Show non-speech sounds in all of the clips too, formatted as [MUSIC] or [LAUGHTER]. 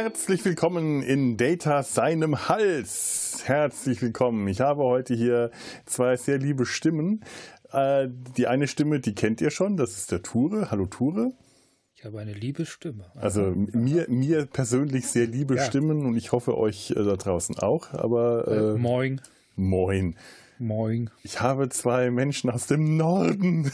Herzlich willkommen in Data seinem Hals. Herzlich willkommen. Ich habe heute hier zwei sehr liebe Stimmen. Äh, die eine Stimme, die kennt ihr schon, das ist der Ture. Hallo Ture. Ich habe eine liebe Stimme. Also mir, mir persönlich sehr liebe ja. Stimmen und ich hoffe euch äh, da draußen auch. Aber äh, äh moin. Moin. Moin. Ich habe zwei Menschen aus dem Norden.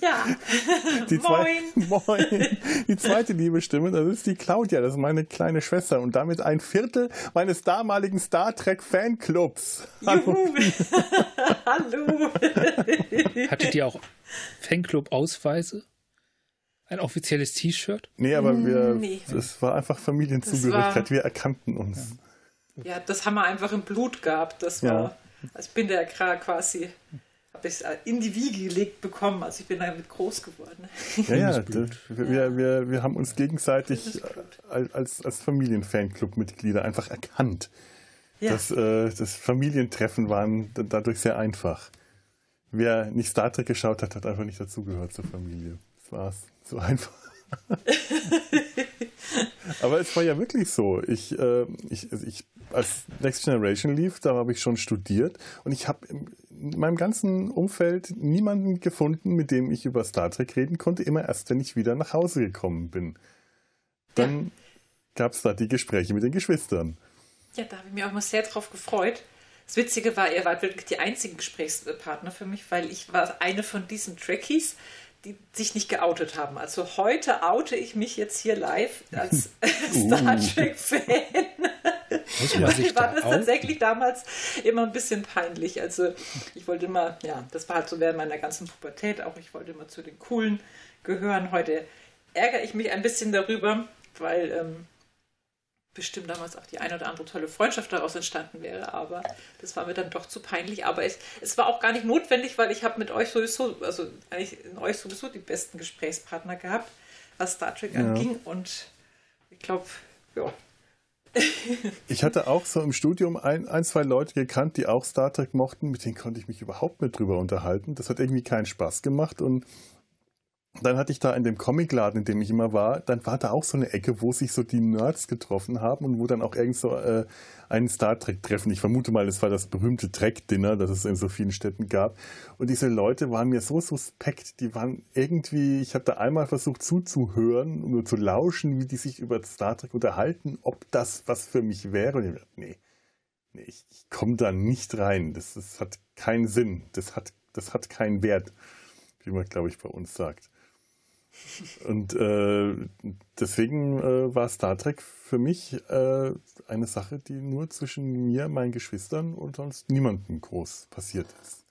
Ja. [LAUGHS] Die zwei, moin. [LAUGHS] moin. Die zweite liebe Stimme, das ist die Claudia, das ist meine kleine Schwester und damit ein Viertel meines damaligen Star Trek Fanclubs. Hallo. [LAUGHS] Hallo. Hattet ihr auch Fanclub-Ausweise? Ein offizielles T-Shirt? Nee, aber wir, nee. das war einfach Familienzugehörigkeit. Wir erkannten uns. Ja, das haben wir einfach im Blut gehabt. Das war. Ja. Also ich bin da quasi, habe ich in die Wiege gelegt bekommen, also ich bin damit groß geworden. Ja, ja, wir, wir, wir haben uns gegenseitig als, als Familienfanclub-Mitglieder einfach erkannt. Ja. Das, äh, das Familientreffen waren dadurch sehr einfach. Wer nicht Star Trek geschaut hat, hat einfach nicht dazugehört zur Familie. Das war's. So einfach. [LAUGHS] [LAUGHS] Aber es war ja wirklich so. Ich, äh, ich, also ich, als Next Generation lief, da habe ich schon studiert und ich habe in meinem ganzen Umfeld niemanden gefunden, mit dem ich über Star Trek reden konnte, immer erst, wenn ich wieder nach Hause gekommen bin. Dann ja. gab es da die Gespräche mit den Geschwistern. Ja, da habe ich mich auch mal sehr drauf gefreut. Das Witzige war, ihr wart wirklich die einzigen Gesprächspartner für mich, weil ich war eine von diesen Trekkies, die sich nicht geoutet haben. Also heute oute ich mich jetzt hier live als [LAUGHS] [LAUGHS] Star Trek-Fan. Mir war das tatsächlich damals immer ein bisschen peinlich. Also ich wollte immer, ja, das war halt so während meiner ganzen Pubertät auch, ich wollte immer zu den Coolen gehören. Heute ärgere ich mich ein bisschen darüber, weil ähm, bestimmt damals auch die eine oder andere tolle Freundschaft daraus entstanden wäre, aber das war mir dann doch zu peinlich. Aber es, es war auch gar nicht notwendig, weil ich habe mit euch sowieso, also eigentlich in euch sowieso die besten Gesprächspartner gehabt, was Star Trek ja. anging. Und ich glaube, ja. [LAUGHS] ich hatte auch so im Studium ein, ein, zwei Leute gekannt, die auch Star Trek mochten, mit denen konnte ich mich überhaupt nicht drüber unterhalten. Das hat irgendwie keinen Spaß gemacht und dann hatte ich da in dem Comicladen, in dem ich immer war, dann war da auch so eine Ecke, wo sich so die Nerds getroffen haben und wo dann auch irgend so äh, ein Star Trek Treffen. Ich vermute mal, es war das berühmte Trek Dinner, das es in so vielen Städten gab. Und diese Leute waren mir so suspekt. Die waren irgendwie, ich habe da einmal versucht zuzuhören, nur zu lauschen, wie die sich über Star Trek unterhalten, ob das was für mich wäre. Und ich dachte, nee, nee, ich, ich komme da nicht rein. Das, das hat keinen Sinn. Das hat, das hat keinen Wert, wie man, glaube ich, bei uns sagt. Und äh, deswegen äh, war Star Trek für mich äh, eine Sache, die nur zwischen mir, meinen Geschwistern und sonst niemandem groß passiert ist.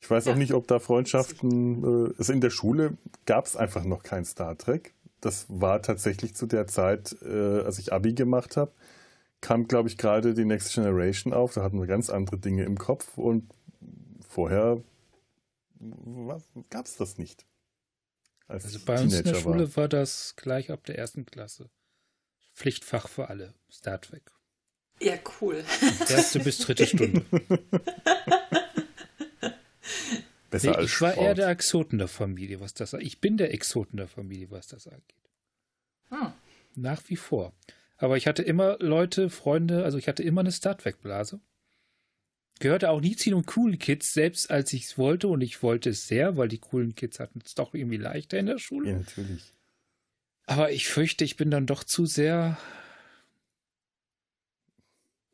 Ich weiß ja. auch nicht, ob da Freundschaften, äh, also in der Schule gab es einfach noch kein Star Trek. Das war tatsächlich zu der Zeit, äh, als ich Abi gemacht habe, kam, glaube ich, gerade die Next Generation auf. Da hatten wir ganz andere Dinge im Kopf und vorher gab es das nicht also bei uns in der Schule war. war das gleich ab der ersten Klasse. Pflichtfach für alle, Star Trek. Ja, cool. Erste bis dritte [LAUGHS] Stunde. Besser nee, als ich war eher der Exoten der Familie, was das Ich bin der Exoten der Familie, was das angeht. Hm. Nach wie vor. Aber ich hatte immer Leute, Freunde, also ich hatte immer eine Star Trek-Blase gehörte auch nie zu den coolen Kids, selbst als ich es wollte und ich wollte es sehr, weil die coolen Kids hatten es doch irgendwie leichter in der Schule. Ja, natürlich. Aber ich fürchte, ich bin dann doch zu sehr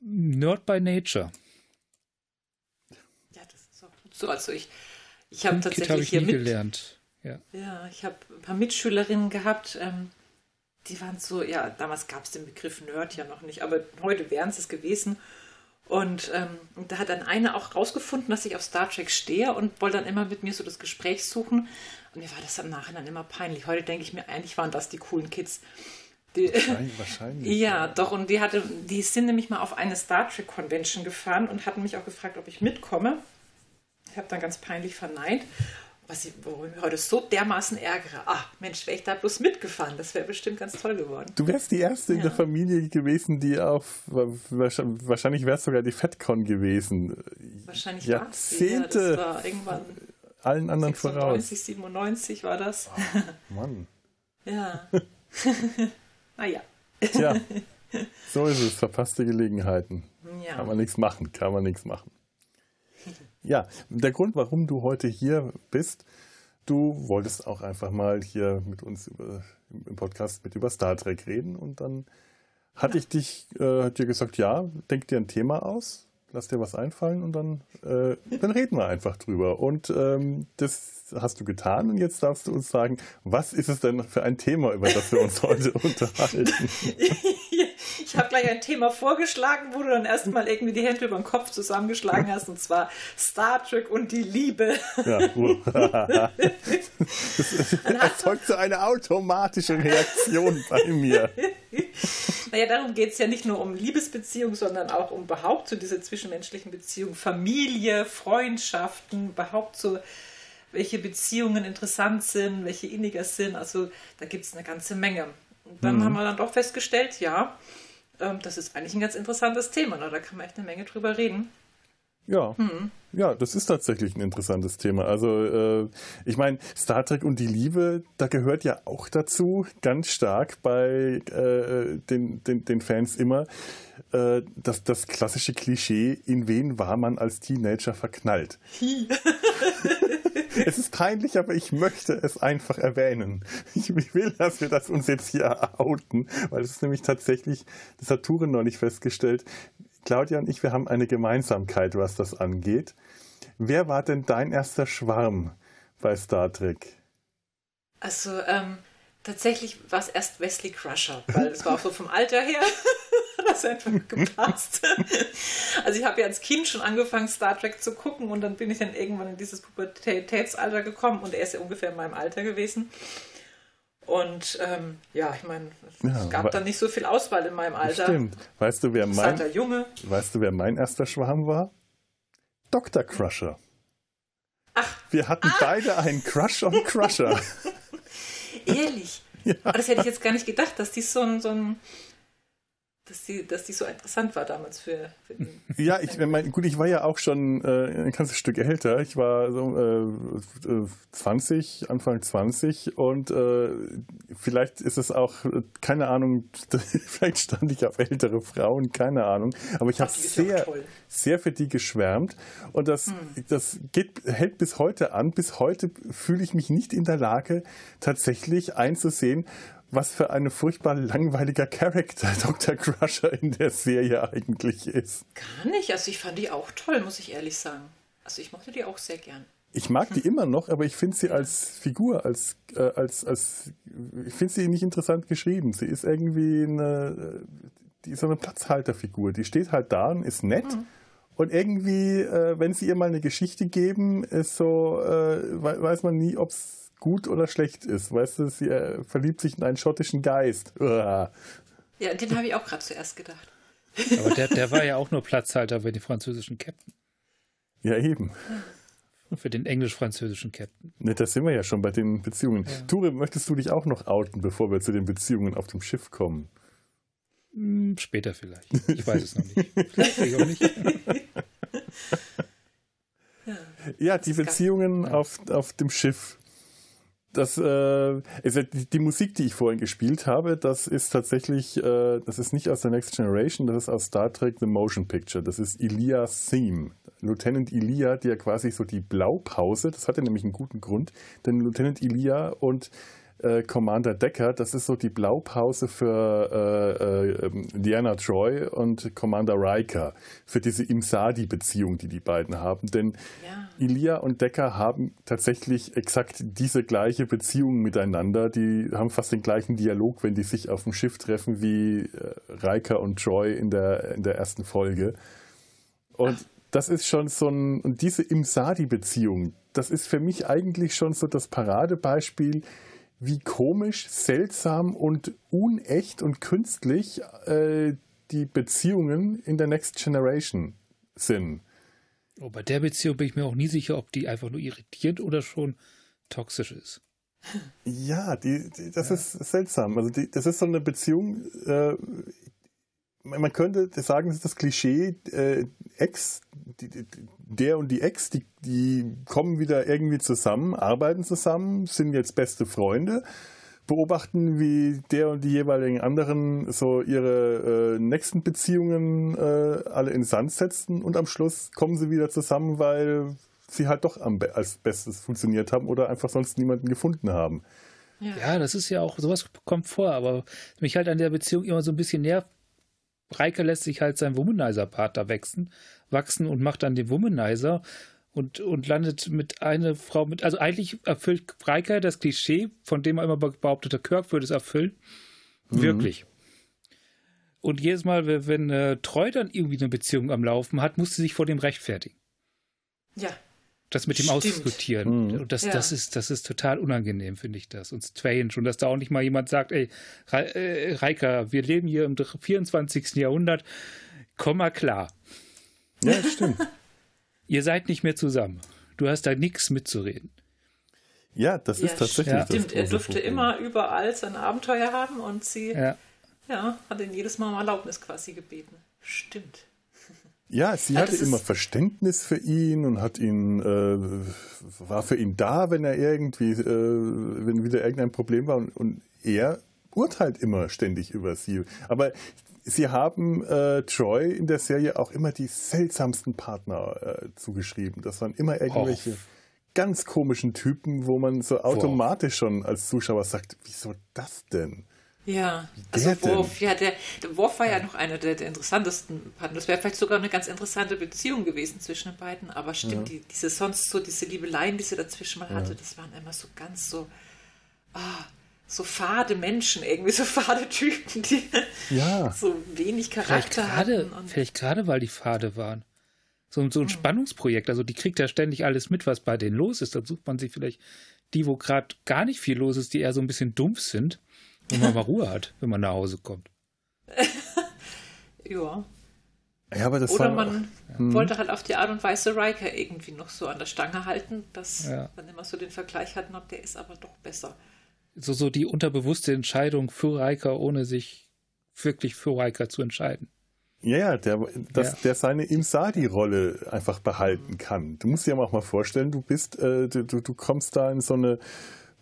Nerd by Nature. Ja, das ist auch gut so. Also ich, ich habe tatsächlich hab ich hier mit, gelernt. Ja, ja ich habe ein paar Mitschülerinnen gehabt, ähm, die waren so, ja, damals gab es den Begriff Nerd ja noch nicht, aber heute wären es es gewesen. Und ähm, da hat dann eine auch rausgefunden, dass ich auf Star Trek stehe und wollte dann immer mit mir so das Gespräch suchen. Und mir war das im Nachhinein immer peinlich. Heute denke ich mir, eigentlich waren das die coolen Kids. Die, wahrscheinlich, wahrscheinlich. [LAUGHS] ja, ja, doch. Und die, hatte, die sind nämlich mal auf eine Star Trek Convention gefahren und hatten mich auch gefragt, ob ich mitkomme. Ich habe dann ganz peinlich verneint was ich, worüber ich mich heute so dermaßen ärgere. Ach, Mensch, wäre ich da bloß mitgefahren, das wäre bestimmt ganz toll geworden. Du wärst die Erste ja. in der Familie gewesen, die auf, wahrscheinlich wärst sogar die FedCon gewesen. Wahrscheinlich Jahrzehnte. Ja, war irgendwann allen anderen 96, voraus. 97 war das. Oh, Mann. [LAUGHS] ja. [LAUGHS] naja. Tja, [LAUGHS] so ist es. Verpasste Gelegenheiten. Ja. Kann man nichts machen, kann man nichts machen. Ja, der Grund, warum du heute hier bist, du wolltest auch einfach mal hier mit uns über, im Podcast mit über Star Trek reden und dann hatte ich dich, äh, dir gesagt, ja, denk dir ein Thema aus, lass dir was einfallen und dann, äh, dann reden wir einfach drüber. Und ähm, das hast du getan und jetzt darfst du uns sagen, was ist es denn für ein Thema, über das wir uns heute [LAUGHS] unterhalten? [LAUGHS] Ich habe gleich ein Thema vorgeschlagen, wo du dann erstmal irgendwie die Hände über den Kopf zusammengeschlagen hast, und zwar Star Trek und die Liebe. Ja, [LAUGHS] [LAUGHS] das erzeugt so eine automatische Reaktion bei mir. [LAUGHS] Naja, darum geht es ja nicht nur um Liebesbeziehungen, sondern auch um überhaupt so diese zwischenmenschlichen Beziehungen, Familie, Freundschaften, überhaupt so welche Beziehungen interessant sind, welche inniger sind. Also da gibt es eine ganze Menge. Und dann mhm. haben wir dann doch festgestellt, ja, ähm, das ist eigentlich ein ganz interessantes Thema. Ne? Da kann man echt eine Menge drüber reden. Ja, hm. ja, das ist tatsächlich ein interessantes Thema. Also äh, ich meine, Star Trek und die Liebe, da gehört ja auch dazu, ganz stark bei äh, den, den, den Fans immer, äh, das, das klassische Klischee, in wen war man als Teenager verknallt. [LAUGHS] es ist peinlich, aber ich möchte es einfach erwähnen. Ich, ich, will, dass wir das uns jetzt hier outen, weil es ist nämlich tatsächlich, das hat Turen noch nicht festgestellt, Claudia und ich, wir haben eine Gemeinsamkeit, was das angeht. Wer war denn dein erster Schwarm bei Star Trek? Also, ähm, tatsächlich war es erst Wesley Crusher, weil es war auch so vom Alter her, [LAUGHS] [LAUGHS] das einfach gepasst. [LAUGHS] also ich habe ja als Kind schon angefangen, Star Trek zu gucken und dann bin ich dann irgendwann in dieses Pubertätsalter gekommen und er ist ja ungefähr in meinem Alter gewesen. Und ähm, ja, ich meine, ja, es gab da nicht so viel Auswahl in meinem Alter. Stimmt. Weißt du, wer mein, Junge. Weißt du, wer mein erster Schwarm war? Dr. Crusher. Ach. Wir hatten ah. beide einen Crush on Crusher. [LAUGHS] Ehrlich? Ja. Aber das hätte ich jetzt gar nicht gedacht, dass die so ein, so ein dass die, dass die so interessant war damals für, für den. [LAUGHS] Ja, ich mein, gut, ich war ja auch schon äh, ein ganzes Stück älter. Ich war so äh, 20, äh, Anfang 20 und äh, vielleicht ist es auch, keine Ahnung, [LAUGHS] vielleicht stand ich auf ältere Frauen, keine Ahnung. Aber ich habe sehr, sehr für die geschwärmt und das, hm. das geht, hält bis heute an. Bis heute fühle ich mich nicht in der Lage, tatsächlich einzusehen, was für ein furchtbar langweiliger Charakter [LAUGHS] Dr. Crusher in der Serie eigentlich ist. Gar nicht. Also ich fand die auch toll, muss ich ehrlich sagen. Also ich mochte die auch sehr gern. Ich mag die [LAUGHS] immer noch, aber ich finde sie als Figur, als, äh, als, als ich finde sie nicht interessant geschrieben. Sie ist irgendwie eine, die ist so eine Platzhalterfigur. Die steht halt da und ist nett. Mhm. Und irgendwie, äh, wenn sie ihr mal eine Geschichte geben, ist so, äh, weiß man nie, ob es gut oder schlecht ist. Weißt du, sie äh, verliebt sich in einen schottischen Geist. Uah. Ja, den habe ich auch gerade zuerst gedacht. Aber der, der war ja [LAUGHS] auch nur Platzhalter für den französischen Captain. Ja, eben. Für den englisch-französischen Captain. Ne, das sind wir ja schon bei den Beziehungen. Ja. Ture, möchtest du dich auch noch outen, bevor wir zu den Beziehungen auf dem Schiff kommen? Hm, später vielleicht. Ich weiß es noch nicht. [LAUGHS] Vielleicht auch nicht. ja, die Beziehungen auf, auf dem Schiff das äh, ist die Musik, die ich vorhin gespielt habe, das ist tatsächlich, äh, das ist nicht aus der Next Generation, das ist aus Star Trek The Motion Picture. Das ist Elias Theme. Lieutenant Elia, der quasi so die Blaupause, das hatte nämlich einen guten Grund, denn Lieutenant Elia und äh, Commander Decker, das ist so die Blaupause für äh, äh, ähm, Diana Troy und Commander Riker, für diese Imsadi-Beziehung, die die beiden haben. Denn ja. Ilia und Decker haben tatsächlich exakt diese gleiche Beziehung miteinander. Die haben fast den gleichen Dialog, wenn die sich auf dem Schiff treffen, wie äh, Riker und Troy in der, in der ersten Folge. Und Ach. das ist schon so ein, und diese Imsadi-Beziehung, das ist für mich eigentlich schon so das Paradebeispiel, wie komisch, seltsam und unecht und künstlich äh, die Beziehungen in der Next Generation sind. Oh, bei der Beziehung bin ich mir auch nie sicher, ob die einfach nur irritierend oder schon toxisch ist. Ja, die, die das ja. ist seltsam. Also die, das ist so eine Beziehung, äh, man könnte sagen, das ist das Klischee, äh, Ex, die, die, der und die Ex, die, die kommen wieder irgendwie zusammen, arbeiten zusammen, sind jetzt beste Freunde beobachten, wie der und die jeweiligen anderen so ihre äh, nächsten Beziehungen äh, alle in Sand setzen und am Schluss kommen sie wieder zusammen, weil sie halt doch am, als Bestes funktioniert haben oder einfach sonst niemanden gefunden haben. Ja. ja, das ist ja auch, sowas kommt vor, aber mich halt an der Beziehung immer so ein bisschen nervt. Reike lässt sich halt sein Womanizer-Part da wachsen, wachsen und macht dann den Womanizer und, und landet mit einer Frau mit, also eigentlich erfüllt Reike das Klischee, von dem er immer behauptet, der Kirk würde es erfüllen. Mhm. Wirklich. Und jedes Mal, wenn, wenn äh, Treu dann irgendwie eine Beziehung am Laufen hat, muss sie sich vor dem rechtfertigen. Ja das mit dem. Ausdiskutieren. Mhm. Und das, ja. das, ist, das ist total unangenehm, finde ich das. Und strange. Und dass da auch nicht mal jemand sagt, ey, äh, Reika, wir leben hier im 24. Jahrhundert, komm mal klar. Ja, stimmt. [LAUGHS] Ihr seid nicht mehr zusammen. Du hast da nichts mitzureden. Ja, das ja, ist tatsächlich ja. Stimmt, er durfte Problem. immer überall sein Abenteuer haben und sie ja. ja, hat ihn jedes Mal um Erlaubnis quasi gebeten. Stimmt. Ja, sie ja, hatte immer Verständnis für ihn und hat ihn, äh, war für ihn da, wenn er irgendwie, äh, wenn wieder irgendein Problem war und, und, er urteilt immer ständig über sie. Aber sie haben äh, Troy in der Serie auch immer die seltsamsten Partner äh, zugeschrieben. Das waren immer irgendwelche oh. ganz komischen Typen, wo man so automatisch schon als Zuschauer sagt, wieso das denn? Ja, also Worf, ja, der, der Worf war ja noch einer der, der interessantesten Partner. Das wäre vielleicht sogar eine ganz interessante Beziehung gewesen zwischen den beiden, aber stimmt, ja. die, diese sonst so, diese Liebeleien, die sie dazwischen mal hatte, ja. das waren immer so ganz so, oh, so fade Menschen, irgendwie so [LAUGHS] fade Typen, die ja. so wenig Charakter vielleicht grade, hatten. vielleicht gerade, weil die fade waren. So, so ein. Spannungsprojekt, also die kriegt ja ständig alles mit, was bei denen los ist. Dann sucht man sich vielleicht die, wo gerade gar nicht viel los ist, die eher so ein bisschen dumpf sind wenn man mal Ruhe hat, wenn man nach Hause kommt. [LAUGHS] ja. Ja, aber das Oder war, man hm. wollte halt auf die Art und Weise Riker irgendwie noch so an der Stange halten, dass ja. man immer so den Vergleich hatten, ob der ist aber doch besser. So, so die unterbewusste Entscheidung für Riker, ohne sich wirklich für Riker zu entscheiden. Ja, ja, der, dass ja. der seine Imsadi-Rolle einfach behalten kann. Du musst dir auch mal vorstellen, du bist, äh, du, du kommst da in so eine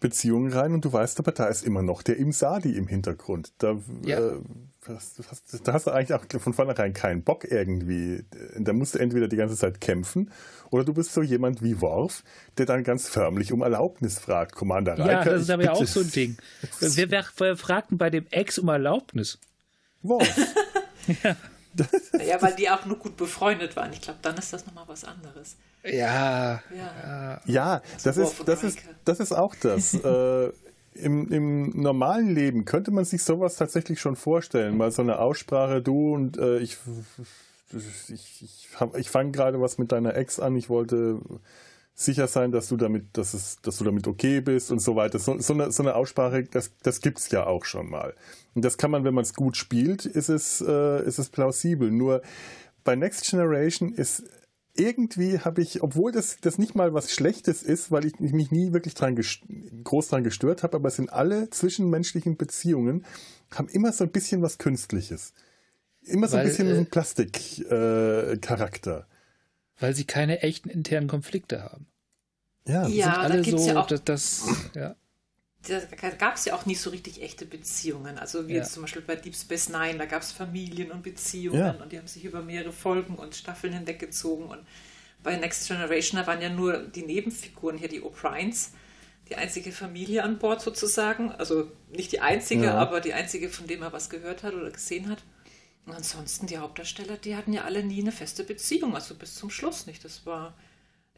Beziehung rein und du weißt aber, da ist immer noch der Imsadi im Hintergrund. Da, ja. äh, hast, hast, da hast du eigentlich auch von vornherein keinen Bock irgendwie. Da musst du entweder die ganze Zeit kämpfen oder du bist so jemand wie Worf, der dann ganz förmlich um Erlaubnis fragt. Commander Riker. Ja, das ist aber ja auch so ein Ding. [LAUGHS] Wer, wer, wer fragt denn bei dem Ex um Erlaubnis? Worf. [LAUGHS] ja. ja, weil die auch nur gut befreundet waren. Ich glaube, dann ist das nochmal was anderes. Ja. Ja, ja das, ist, das, ist, das ist auch das. [LAUGHS] äh, im, Im normalen Leben könnte man sich sowas tatsächlich schon vorstellen. Mal so eine Aussprache, du und äh, ich, ich, ich, ich fange gerade was mit deiner Ex an, ich wollte sicher sein, dass du damit, dass es, dass du damit okay bist und so weiter. So, so, eine, so eine Aussprache, das, das gibt es ja auch schon mal. Und das kann man, wenn man es gut spielt, ist es, äh, ist es plausibel. Nur bei Next Generation ist irgendwie habe ich, obwohl das, das nicht mal was Schlechtes ist, weil ich mich nie wirklich dran groß dran gestört habe, aber es sind alle zwischenmenschlichen Beziehungen, haben immer so ein bisschen was Künstliches. Immer so weil, ein bisschen äh, Plastikcharakter. Äh, weil sie keine echten internen Konflikte haben. Ja, ja sind alle so, ja auch, das, das ja. Da gab es ja auch nicht so richtig echte Beziehungen. Also wie ja. jetzt zum Beispiel bei Deep Space Nine, da gab es Familien und Beziehungen ja. und die haben sich über mehrere Folgen und Staffeln hinweggezogen. Und bei Next Generation, da waren ja nur die Nebenfiguren hier, die O'Briens, die einzige Familie an Bord sozusagen. Also nicht die einzige, ja. aber die einzige, von dem er was gehört hat oder gesehen hat. Und ansonsten die Hauptdarsteller, die hatten ja alle nie eine feste Beziehung, also bis zum Schluss nicht. Das war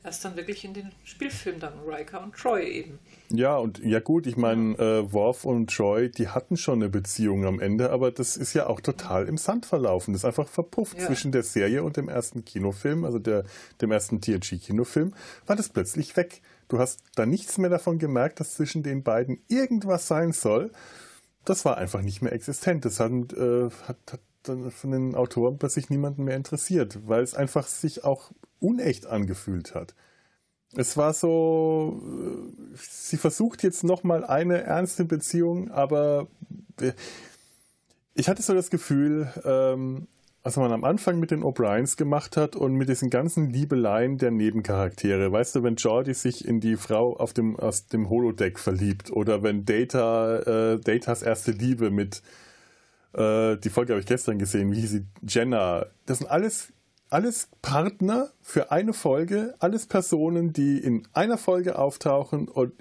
erst dann wirklich in den Spielfilmen dann Riker und Troy eben. Ja, und ja gut, ich meine, äh, Worf und Troy, die hatten schon eine Beziehung am Ende, aber das ist ja auch total im Sand verlaufen. Das ist einfach verpufft ja. zwischen der Serie und dem ersten Kinofilm, also der, dem ersten TNG-Kinofilm, war das plötzlich weg. Du hast da nichts mehr davon gemerkt, dass zwischen den beiden irgendwas sein soll. Das war einfach nicht mehr existent. Das hat, äh, hat, hat von den Autoren plötzlich niemanden mehr interessiert, weil es einfach sich auch unecht angefühlt hat. Es war so, äh, sie versucht jetzt nochmal eine ernste Beziehung, aber ich hatte so das Gefühl, ähm, was man am Anfang mit den O'Briens gemacht hat und mit diesen ganzen Liebeleien der Nebencharaktere. Weißt du, wenn Jordi sich in die Frau auf dem, aus dem Holodeck verliebt oder wenn Data, äh, Datas erste Liebe mit, äh, die Folge habe ich gestern gesehen, wie hieß sie, Jenna. Das sind alles, alles Partner für eine Folge, alles Personen, die in einer Folge auftauchen und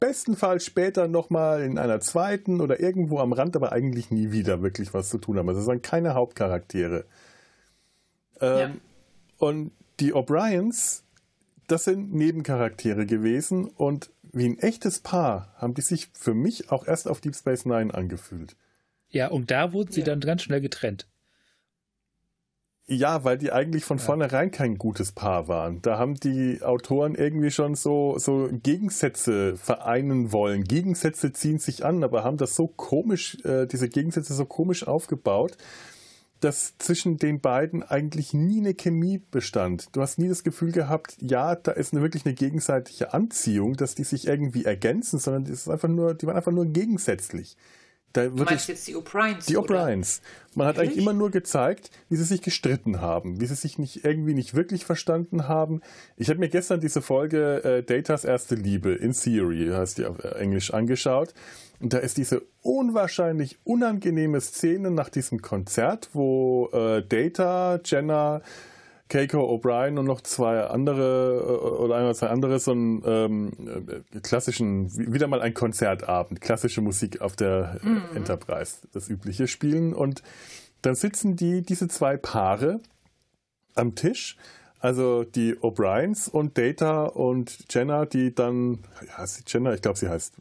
bestenfalls später nochmal in einer zweiten oder irgendwo am Rand, aber eigentlich nie wieder wirklich was zu tun haben. Also das sind keine Hauptcharaktere. Ähm, ja. Und die O'Briens, das sind Nebencharaktere gewesen und wie ein echtes Paar haben die sich für mich auch erst auf Deep Space Nine angefühlt. Ja, und da wurden sie ja. dann ganz schnell getrennt. Ja, weil die eigentlich von ja. vornherein kein gutes Paar waren. Da haben die Autoren irgendwie schon so, so Gegensätze vereinen wollen. Gegensätze ziehen sich an, aber haben das so komisch, äh, diese Gegensätze so komisch aufgebaut, dass zwischen den beiden eigentlich nie eine Chemie bestand. Du hast nie das Gefühl gehabt, ja, da ist eine wirklich eine gegenseitige Anziehung, dass die sich irgendwie ergänzen, sondern das ist einfach nur, die waren einfach nur gegensätzlich. Da du meinst jetzt die O'Briens? Die O'Briens. Man hat eigentlich immer nur gezeigt, wie sie sich gestritten haben, wie sie sich nicht irgendwie nicht wirklich verstanden haben. Ich habe mir gestern diese Folge äh, Datas erste Liebe in Theory, heißt die auf Englisch, angeschaut. Und da ist diese unwahrscheinlich unangenehme Szene nach diesem Konzert, wo äh, Data, Jenna, Keiko O'Brien und noch zwei andere äh, oder ein oder zwei andere so einen ähm, äh, klassischen, wieder mal ein Konzertabend, klassische Musik auf der mhm. Enterprise, das übliche spielen. Und dann sitzen die, diese zwei Paare am Tisch, also die O'Briens und Data und Jenna, die dann, ja, ist Jenna, ich glaube, sie heißt,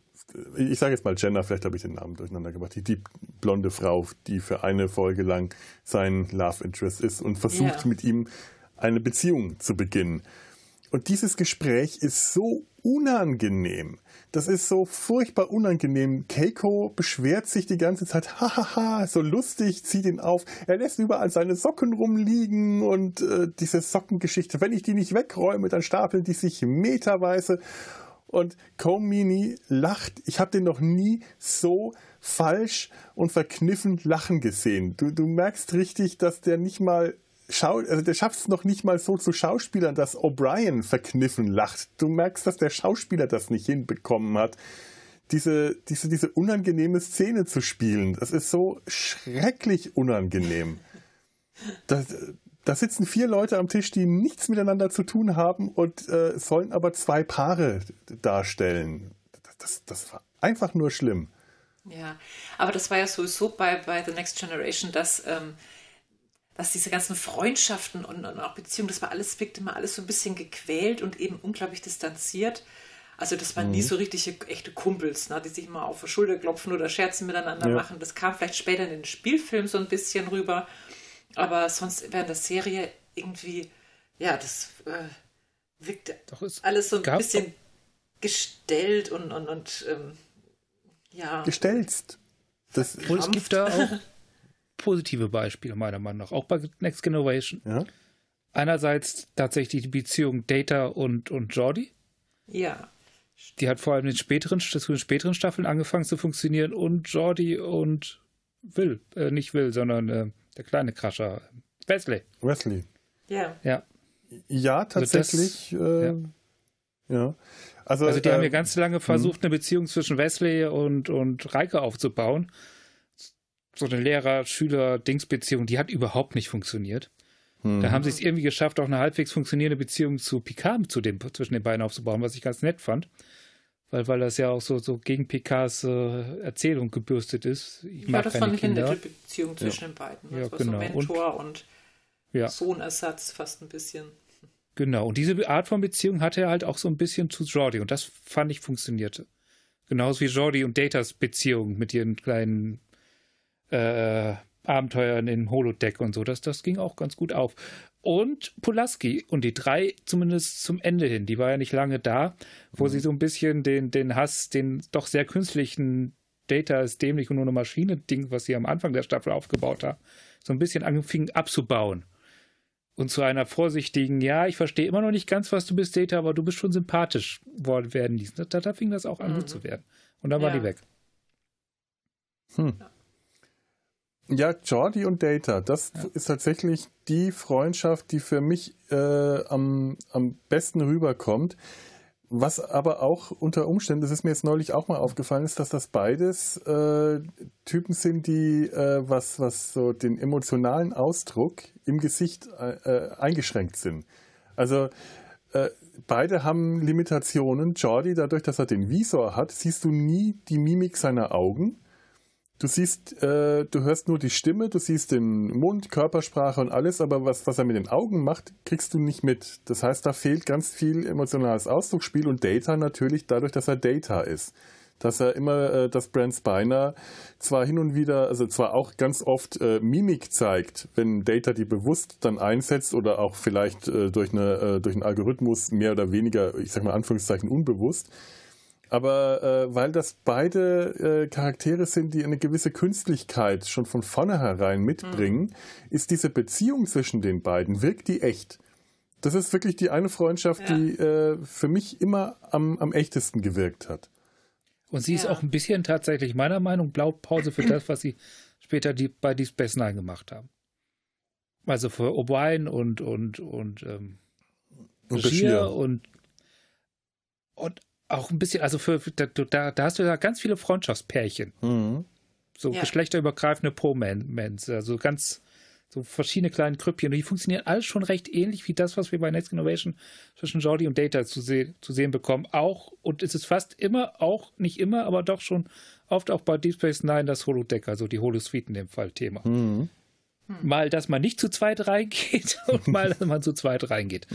ich sage jetzt mal Jenna, vielleicht habe ich den Namen durcheinander gemacht, die, die blonde Frau, die für eine Folge lang sein Love Interest ist und versucht yeah. mit ihm eine Beziehung zu beginnen. Und dieses Gespräch ist so unangenehm. Das ist so furchtbar unangenehm. Keiko beschwert sich die ganze Zeit, hahaha, so lustig, zieht ihn auf. Er lässt überall seine Socken rumliegen und äh, diese Sockengeschichte, wenn ich die nicht wegräume, dann stapeln die sich meterweise. Und Comini lacht. Ich habe den noch nie so falsch und verkniffen lachen gesehen. Du, du merkst richtig, dass der nicht mal Schau, also der schafft es noch nicht mal so zu Schauspielern, dass O'Brien verkniffen lacht. Du merkst, dass der Schauspieler das nicht hinbekommen hat, diese, diese, diese unangenehme Szene zu spielen. Das ist so schrecklich unangenehm. Da, da sitzen vier Leute am Tisch, die nichts miteinander zu tun haben und äh, sollen aber zwei Paare darstellen. Das, das war einfach nur schlimm. Ja, aber das war ja sowieso bei, bei The Next Generation, dass ähm, dass diese ganzen Freundschaften und, und, auch Beziehungen, das war alles, wirkte immer alles so ein bisschen gequält und eben unglaublich distanziert. Also das waren mhm. nie so richtige echte Kumpels, ne, die sich mal auf die Schulter klopfen oder Scherzen miteinander ja. machen. Das kam vielleicht später in den Spielfilm so ein bisschen rüber. Aber sonst während der Serie irgendwie, ja, das äh, wirkte Doch, alles so ein bisschen gestellt und, und, und ähm, ja. Gestelzt. Das und es gibt da auch [LAUGHS] positive Beispiele, meiner Meinung nach, auch bei Next Generation. Ja. Einerseits tatsächlich die Beziehung Data und, und Jordi. Ja. Die hat vor allem in den späteren, zu den späteren Staffeln angefangen zu funktionieren und Jordi und Will, äh, nicht Will, sondern äh, der kleine Crusher, Wesley. Wesley. Ja. Ja. Ja, tatsächlich. Also das, äh, ja. ja. Also, also die haben ja ähm, ganz lange versucht, hm. eine Beziehung zwischen Wesley und, und Reike aufzubauen so eine Lehrer-Schüler-Dings-Beziehung, die hat überhaupt nicht funktioniert. Mhm. Da haben sie es irgendwie geschafft, auch eine halbwegs funktionierende Beziehung zu Picard zu dem, zwischen den beiden aufzubauen, was ich ganz nett fand. Weil, weil das ja auch so, so gegen Picards äh, Erzählung gebürstet ist. Ich ja, mag das keine fand Kinder. ich eine nette Beziehung zwischen ja. den beiden. Das ja, war genau. so Mentor und, und ja. Sohnersatz fast ein bisschen. Genau, und diese Art von Beziehung hatte er halt auch so ein bisschen zu Jordi und das fand ich funktionierte. Genauso wie Jordi und Datas Beziehung mit ihren kleinen äh, Abenteuern in Holodeck und so. Das, das ging auch ganz gut auf. Und Pulaski und die drei zumindest zum Ende hin, die war ja nicht lange da, wo mhm. sie so ein bisschen den, den Hass, den doch sehr künstlichen Data ist dämlich und nur eine Maschine-Ding, was sie am Anfang der Staffel aufgebaut hat, so ein bisschen anfing abzubauen. Und zu einer vorsichtigen, ja, ich verstehe immer noch nicht ganz, was du bist, Data, aber du bist schon sympathisch werden ließen. Da, da fing das auch an, mhm. gut zu werden. Und dann ja. war die weg. Hm. Ja, Jordi und Data, das ja. ist tatsächlich die Freundschaft, die für mich äh, am, am besten rüberkommt. Was aber auch unter Umständen, das ist mir jetzt neulich auch mal aufgefallen, ist, dass das beides äh, Typen sind, die äh, was, was so den emotionalen Ausdruck im Gesicht äh, eingeschränkt sind. Also äh, beide haben Limitationen. Jordi, dadurch, dass er den Visor hat, siehst du nie die Mimik seiner Augen. Du siehst, äh, du hörst nur die Stimme, du siehst den Mund, Körpersprache und alles, aber was, was er mit den Augen macht, kriegst du nicht mit. Das heißt, da fehlt ganz viel emotionales Ausdrucksspiel und Data natürlich dadurch, dass er Data ist. Dass er immer, äh, dass Brent Spiner zwar hin und wieder, also zwar auch ganz oft äh, Mimik zeigt, wenn Data die bewusst dann einsetzt oder auch vielleicht äh, durch, eine, äh, durch einen Algorithmus mehr oder weniger, ich sag mal Anführungszeichen, unbewusst, aber äh, weil das beide äh, Charaktere sind, die eine gewisse Künstlichkeit schon von vornherein mitbringen, mhm. ist diese Beziehung zwischen den beiden, wirkt die echt. Das ist wirklich die eine Freundschaft, ja. die äh, für mich immer am, am echtesten gewirkt hat. Und sie ja. ist auch ein bisschen tatsächlich meiner Meinung Blaupause für das, was sie später die, bei Deep Space Nine gemacht haben. Also für O'Brien und und und ähm, und Bashir und und auch ein bisschen, also für, da, da, da hast du ja ganz viele Freundschaftspärchen. Mhm. So ja. geschlechterübergreifende Pro-Mans, also ganz so verschiedene kleine Krüppchen. Und die funktionieren alles schon recht ähnlich wie das, was wir bei Next Innovation zwischen Jordi und Data zu, se zu sehen bekommen. Auch, und es ist fast immer, auch nicht immer, aber doch schon oft auch bei Deep Space Nine das Holodeck, also die Holosuite in dem Fall Thema. Mhm. Mal, dass man nicht zu zweit reingeht [LAUGHS] und mal, dass man zu zweit reingeht.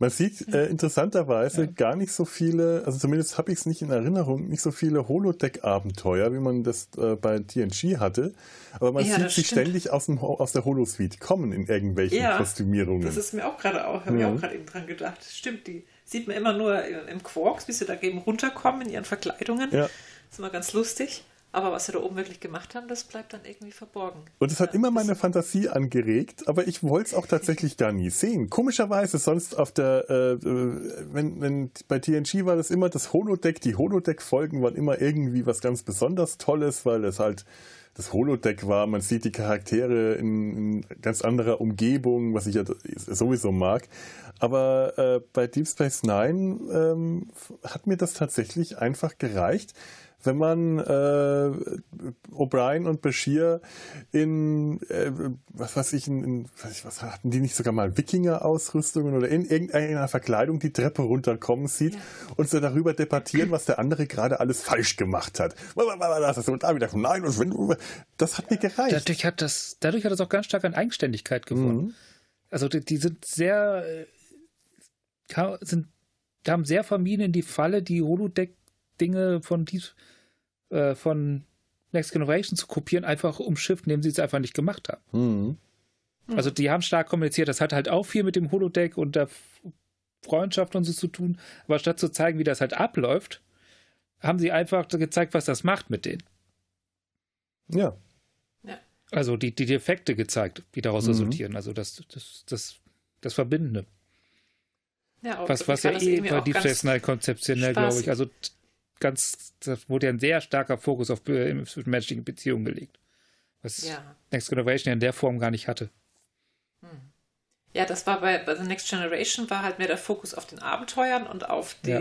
Man sieht äh, interessanterweise ja. gar nicht so viele, also zumindest habe ich es nicht in Erinnerung, nicht so viele Holodeck-Abenteuer, wie man das äh, bei TNG hatte. Aber man ja, sieht sie ständig aus, dem, aus der Holosuite kommen in irgendwelchen ja, Kostümierungen. Das ist mir auch gerade auch, habe ich auch gerade eben dran gedacht. Stimmt, die sieht man immer nur im Quarks, wie sie da eben runterkommen in ihren Verkleidungen. Ja. Das ist immer ganz lustig. Aber was sie da oben wirklich gemacht haben, das bleibt dann irgendwie verborgen. Und es hat ja, immer meine Fantasie angeregt, aber ich wollte es auch tatsächlich gar nie sehen. Komischerweise, sonst auf der, äh, wenn, wenn bei TNG war das immer das Holodeck, die Holodeck-Folgen waren immer irgendwie was ganz besonders Tolles, weil es halt das Holodeck war, man sieht die Charaktere in, in ganz anderer Umgebung, was ich ja sowieso mag. Aber äh, bei Deep Space Nine ähm, hat mir das tatsächlich einfach gereicht, wenn man äh, O'Brien und Bashir in, äh, was weiß ich, in, in was, was, hatten die nicht sogar mal Wikinger-Ausrüstungen oder in irgendeiner Verkleidung die Treppe runterkommen sieht ja. und so darüber debattieren, was der andere gerade alles falsch gemacht hat. Und da wieder, nein, das hat mir gereicht. Dadurch hat das, dadurch hat das auch ganz stark an Eigenständigkeit gewonnen. Mhm. Also die, die, sind sehr, äh, sind, haben sehr vermieden in die Falle, die Holodeck-Dinge von dies, äh, von Next Generation zu kopieren, einfach umschifft, indem sie es einfach nicht gemacht haben. Mhm. Also die haben stark kommuniziert, das hat halt auch viel mit dem Holodeck und der Freundschaft und so zu tun, aber statt zu zeigen, wie das halt abläuft, haben sie einfach gezeigt, was das macht mit denen. Ja. Also die, die Defekte gezeigt, die daraus mhm. resultieren, also das, das, das, das Verbindende. Ja, was, was ja eh bei Deep Space Nine konzeptionell, glaube ich, also ganz, das wurde ja ein sehr starker Fokus auf äh, menschliche Beziehungen gelegt. Was ja. Next Generation ja in der Form gar nicht hatte. Hm. Ja, das war bei, bei The Next Generation war halt mehr der Fokus auf den Abenteuern und auf die ja.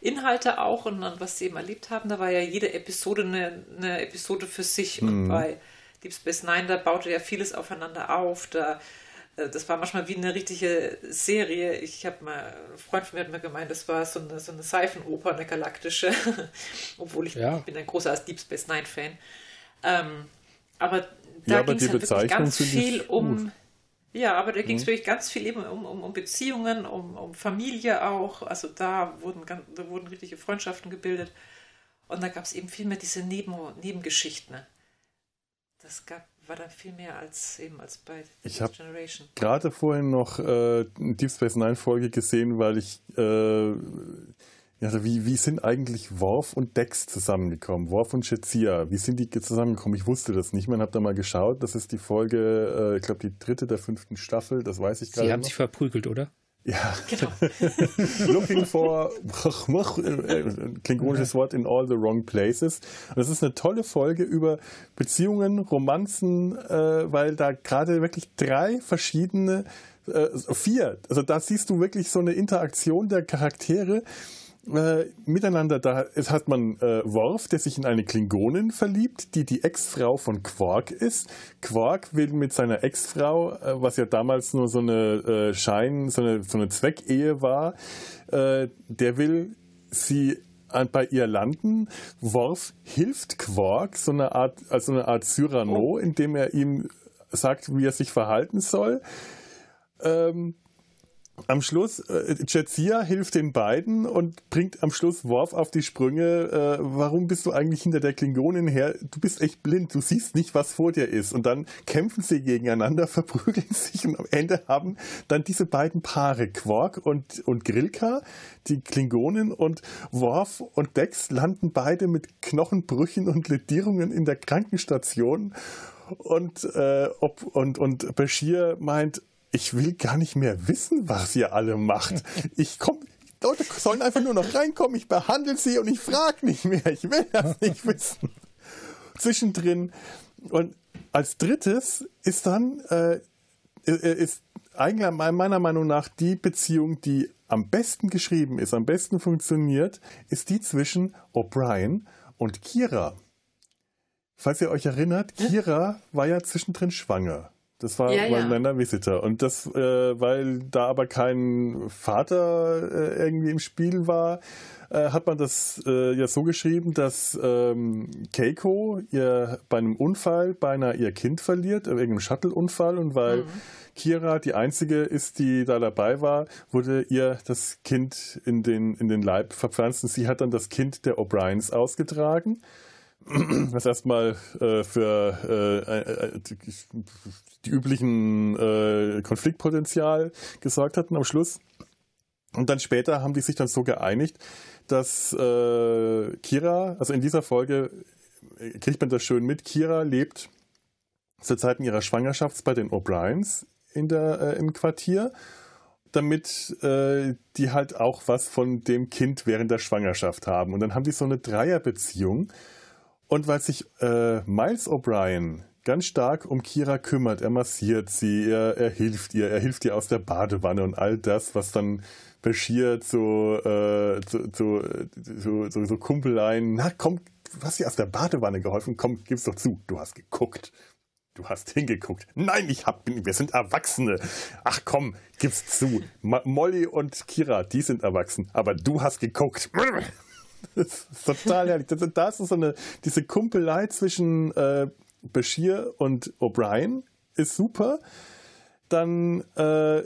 Inhalte auch und dann, was sie eben erlebt haben. Da war ja jede Episode eine, eine Episode für sich mhm. und bei Deep Space Nine, da baute ja vieles aufeinander auf. Da das war manchmal wie eine richtige Serie. Ich habe mal, ein Freund von mir hat mir gemeint, das war so eine, so eine Seifenoper, eine galaktische, [LAUGHS] obwohl ich, ja. ich, bin ein großer Deep Space Nine Fan. Ähm, aber da ja, ging es wirklich ganz viel um. Gut. Ja, aber da ging es mhm. wirklich ganz viel eben um, um, um Beziehungen, um, um Familie auch. Also da wurden, da wurden richtige Freundschaften gebildet. Und da gab es eben viel mehr diese Neben Nebengeschichten. Das gab war da viel mehr als eben als bei ich Generation. Gerade vorhin noch äh, Deep Space Nine Folge gesehen, weil ich äh, ja, wie, wie sind eigentlich Worf und Dex zusammengekommen? Worf und Shazia, wie sind die zusammengekommen? Ich wusste das nicht. Man hat da mal geschaut. Das ist die Folge, äh, ich glaube, die dritte der fünften Staffel. Das weiß ich gerade. Sie haben noch. sich verprügelt, oder? Ja, genau. [LAUGHS] Looking for [LAUGHS] klingonisches Wort in all the wrong places. Und das ist eine tolle Folge über Beziehungen, Romanzen, äh, weil da gerade wirklich drei verschiedene, äh, vier, also da siehst du wirklich so eine Interaktion der Charaktere äh, miteinander. Da hat man äh, Worf, der sich in eine Klingonin verliebt, die die Ex-Frau von Quark ist. Quark will mit seiner Ex-Frau, äh, was ja damals nur so eine äh, Schein, so eine, so eine Zweckehe war, äh, der will sie bei ihr landen. Worf hilft Quark, so eine Art, also eine Art Cyrano, indem er ihm sagt, wie er sich verhalten soll. Ähm, am Schluss, äh, Jetsia hilft den beiden und bringt am Schluss Worf auf die Sprünge. Äh, warum bist du eigentlich hinter der Klingonin her? Du bist echt blind, du siehst nicht, was vor dir ist. Und dann kämpfen sie gegeneinander, [LAUGHS] verprügeln sich und am Ende haben dann diese beiden Paare, Quark und, und Grilka, die Klingonin und Worf und Dex landen beide mit Knochenbrüchen und Ledierungen in der Krankenstation. Und, äh, ob, und, und Bashir meint, ich will gar nicht mehr wissen, was ihr alle macht. Ich komme, Leute sollen einfach nur noch reinkommen, ich behandle sie und ich frage nicht mehr. Ich will das nicht wissen. Zwischendrin. Und als drittes ist dann, äh, ist eigentlich meiner Meinung nach die Beziehung, die am besten geschrieben ist, am besten funktioniert, ist die zwischen O'Brien und Kira. Falls ihr euch erinnert, Kira war ja zwischendrin schwanger. Das war ja, ja. Visitor. Und das, äh, weil da aber kein Vater äh, irgendwie im Spiel war, äh, hat man das äh, ja so geschrieben, dass ähm, Keiko ihr bei einem Unfall beinahe ihr Kind verliert, wegen einem Shuttle-Unfall. Und weil mhm. Kira die einzige ist, die da dabei war, wurde ihr das Kind in den, in den Leib verpflanzt. Und sie hat dann das Kind der O'Briens ausgetragen [CLEARS THROAT] was erstmal äh, für äh, äh, die üblichen äh, Konfliktpotenzial gesorgt hatten am Schluss. Und dann später haben die sich dann so geeinigt, dass äh, Kira, also in dieser Folge äh, kriegt man das schön mit, Kira lebt zur Zeit ihrer Schwangerschaft bei den O'Briens in der, äh, im Quartier, damit äh, die halt auch was von dem Kind während der Schwangerschaft haben. Und dann haben die so eine Dreierbeziehung. Und weil sich äh, Miles O'Brien ganz stark um Kira kümmert. Er massiert sie, er, er hilft ihr, er hilft ihr aus der Badewanne und all das, was dann Bashir zu, äh, zu, zu, zu, so, so Kumpeleien, na komm, du hast ihr aus der Badewanne geholfen, komm, gib's doch zu, du hast geguckt. Du hast hingeguckt. Nein, ich hab, wir sind Erwachsene. Ach komm, gib's zu. Ma Molly und Kira, die sind erwachsen, aber du hast geguckt. [LAUGHS] Das ist total herrlich. Das, das ist so eine, diese Kumpelei zwischen äh, Bashir und O'Brien ist super. Dann äh,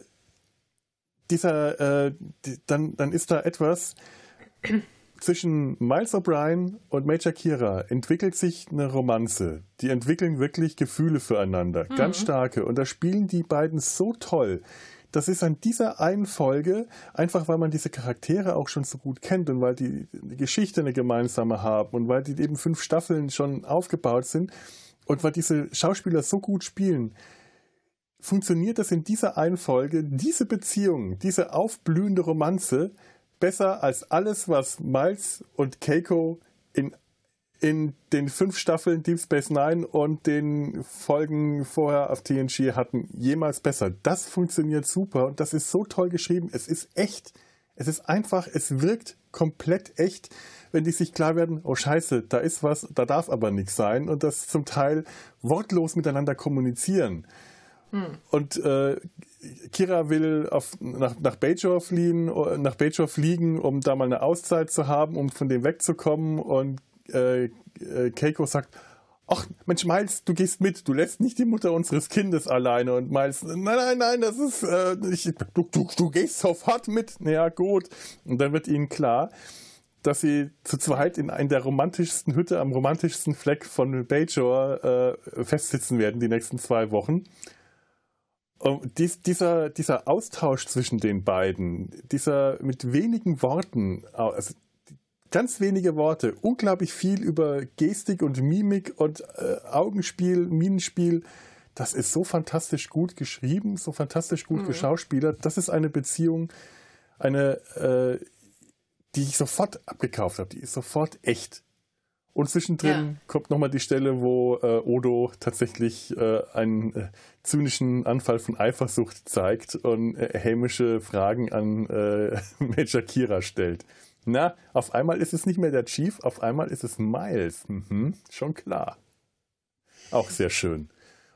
dieser, äh, die, dann, dann ist da etwas [CLEARS THROAT] zwischen Miles O'Brien und Major Kira entwickelt sich eine Romanze. Die entwickeln wirklich Gefühle füreinander, mhm. ganz starke. Und da spielen die beiden so toll. Das ist an dieser einen Folge, einfach weil man diese Charaktere auch schon so gut kennt und weil die, Geschichte eine gemeinsame haben und weil die eben fünf Staffeln schon aufgebaut sind, und weil diese Schauspieler so gut spielen, funktioniert das in dieser einen Folge, diese Beziehung, diese aufblühende Romanze, besser als alles, was Miles und Keiko in, in den fünf Staffeln Deep Space Nine und den Folgen vorher auf TNG hatten, jemals besser. Das funktioniert super und das ist so toll geschrieben. Es ist echt. Es ist einfach, es wirkt komplett echt wenn die sich klar werden, oh scheiße, da ist was, da darf aber nichts sein und das zum Teil wortlos miteinander kommunizieren. Hm. Und äh, Kira will auf, nach, nach Bajor fliehen, nach Bajor fliegen, um da mal eine Auszeit zu haben, um von dem wegzukommen. Und äh, äh, Keiko sagt, ach Mensch, Miles, du gehst mit, du lässt nicht die Mutter unseres Kindes alleine. Und Miles, nein, nein, nein, das ist, äh, ich, du, du, du gehst sofort mit. Ja, gut. Und dann wird ihnen klar, dass sie zu zweit in einer der romantischsten Hütte am romantischsten Fleck von Bajor äh, festsitzen werden die nächsten zwei Wochen. Und dies, dieser, dieser Austausch zwischen den beiden, dieser mit wenigen Worten, also ganz wenige Worte, unglaublich viel über Gestik und Mimik und äh, Augenspiel, Minenspiel, das ist so fantastisch gut geschrieben, so fantastisch gut mhm. geschauspielert. Das ist eine Beziehung, eine, äh, die ich sofort abgekauft habe. Die ist sofort echt. Und zwischendrin ja. kommt nochmal die Stelle, wo äh, Odo tatsächlich äh, einen äh, zynischen Anfall von Eifersucht zeigt und äh, hämische Fragen an äh, [LAUGHS] Major Kira stellt. Na, auf einmal ist es nicht mehr der Chief, auf einmal ist es Miles. Mhm, schon klar. Auch sehr schön.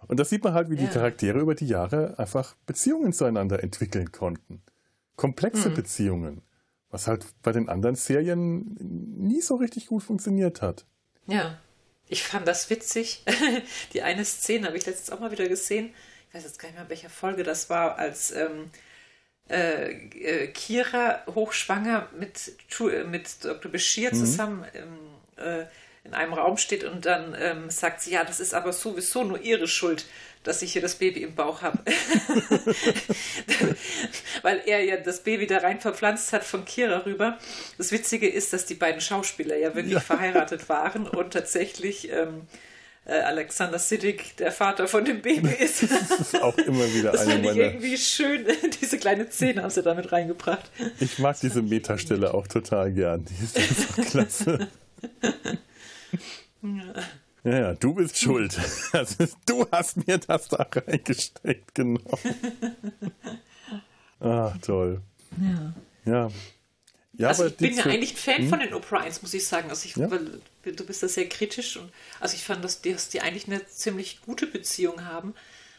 Und das sieht man halt, wie ja. die Charaktere über die Jahre einfach Beziehungen zueinander entwickeln konnten. Komplexe mhm. Beziehungen. Was halt bei den anderen Serien nie so richtig gut funktioniert hat. Ja, ich fand das witzig. [LAUGHS] Die eine Szene habe ich letztens auch mal wieder gesehen. Ich weiß jetzt gar nicht mehr, welcher Folge das war, als ähm, äh, äh Kira hochschwanger mit, mit Dr. Bashir mhm. zusammen ähm, äh, in einem Raum steht und dann ähm, sagt sie, ja, das ist aber sowieso nur ihre Schuld, dass ich hier das Baby im Bauch habe. [LAUGHS] Weil er ja das Baby da rein verpflanzt hat von Kira rüber. Das Witzige ist, dass die beiden Schauspieler ja wirklich ja. verheiratet waren und tatsächlich ähm, äh, Alexander Siddig der Vater von dem Baby ist. [LAUGHS] das ist auch immer wieder das eine meiner... irgendwie schön, [LAUGHS] diese kleine Szene haben sie damit reingebracht. Ich mag diese Metastelle auch total gern. Die ist einfach [LAUGHS] klasse. Ja. Ja, ja, du bist schuld. Also, du hast mir das da reingesteckt, genau. Ach, toll. Ja. Ja. Ja also ich bin ja eigentlich Fan hm? von den O'Briens, muss ich sagen. Also ich, ja? weil, du bist da sehr kritisch und also ich fand, dass die, dass die eigentlich eine ziemlich gute Beziehung haben.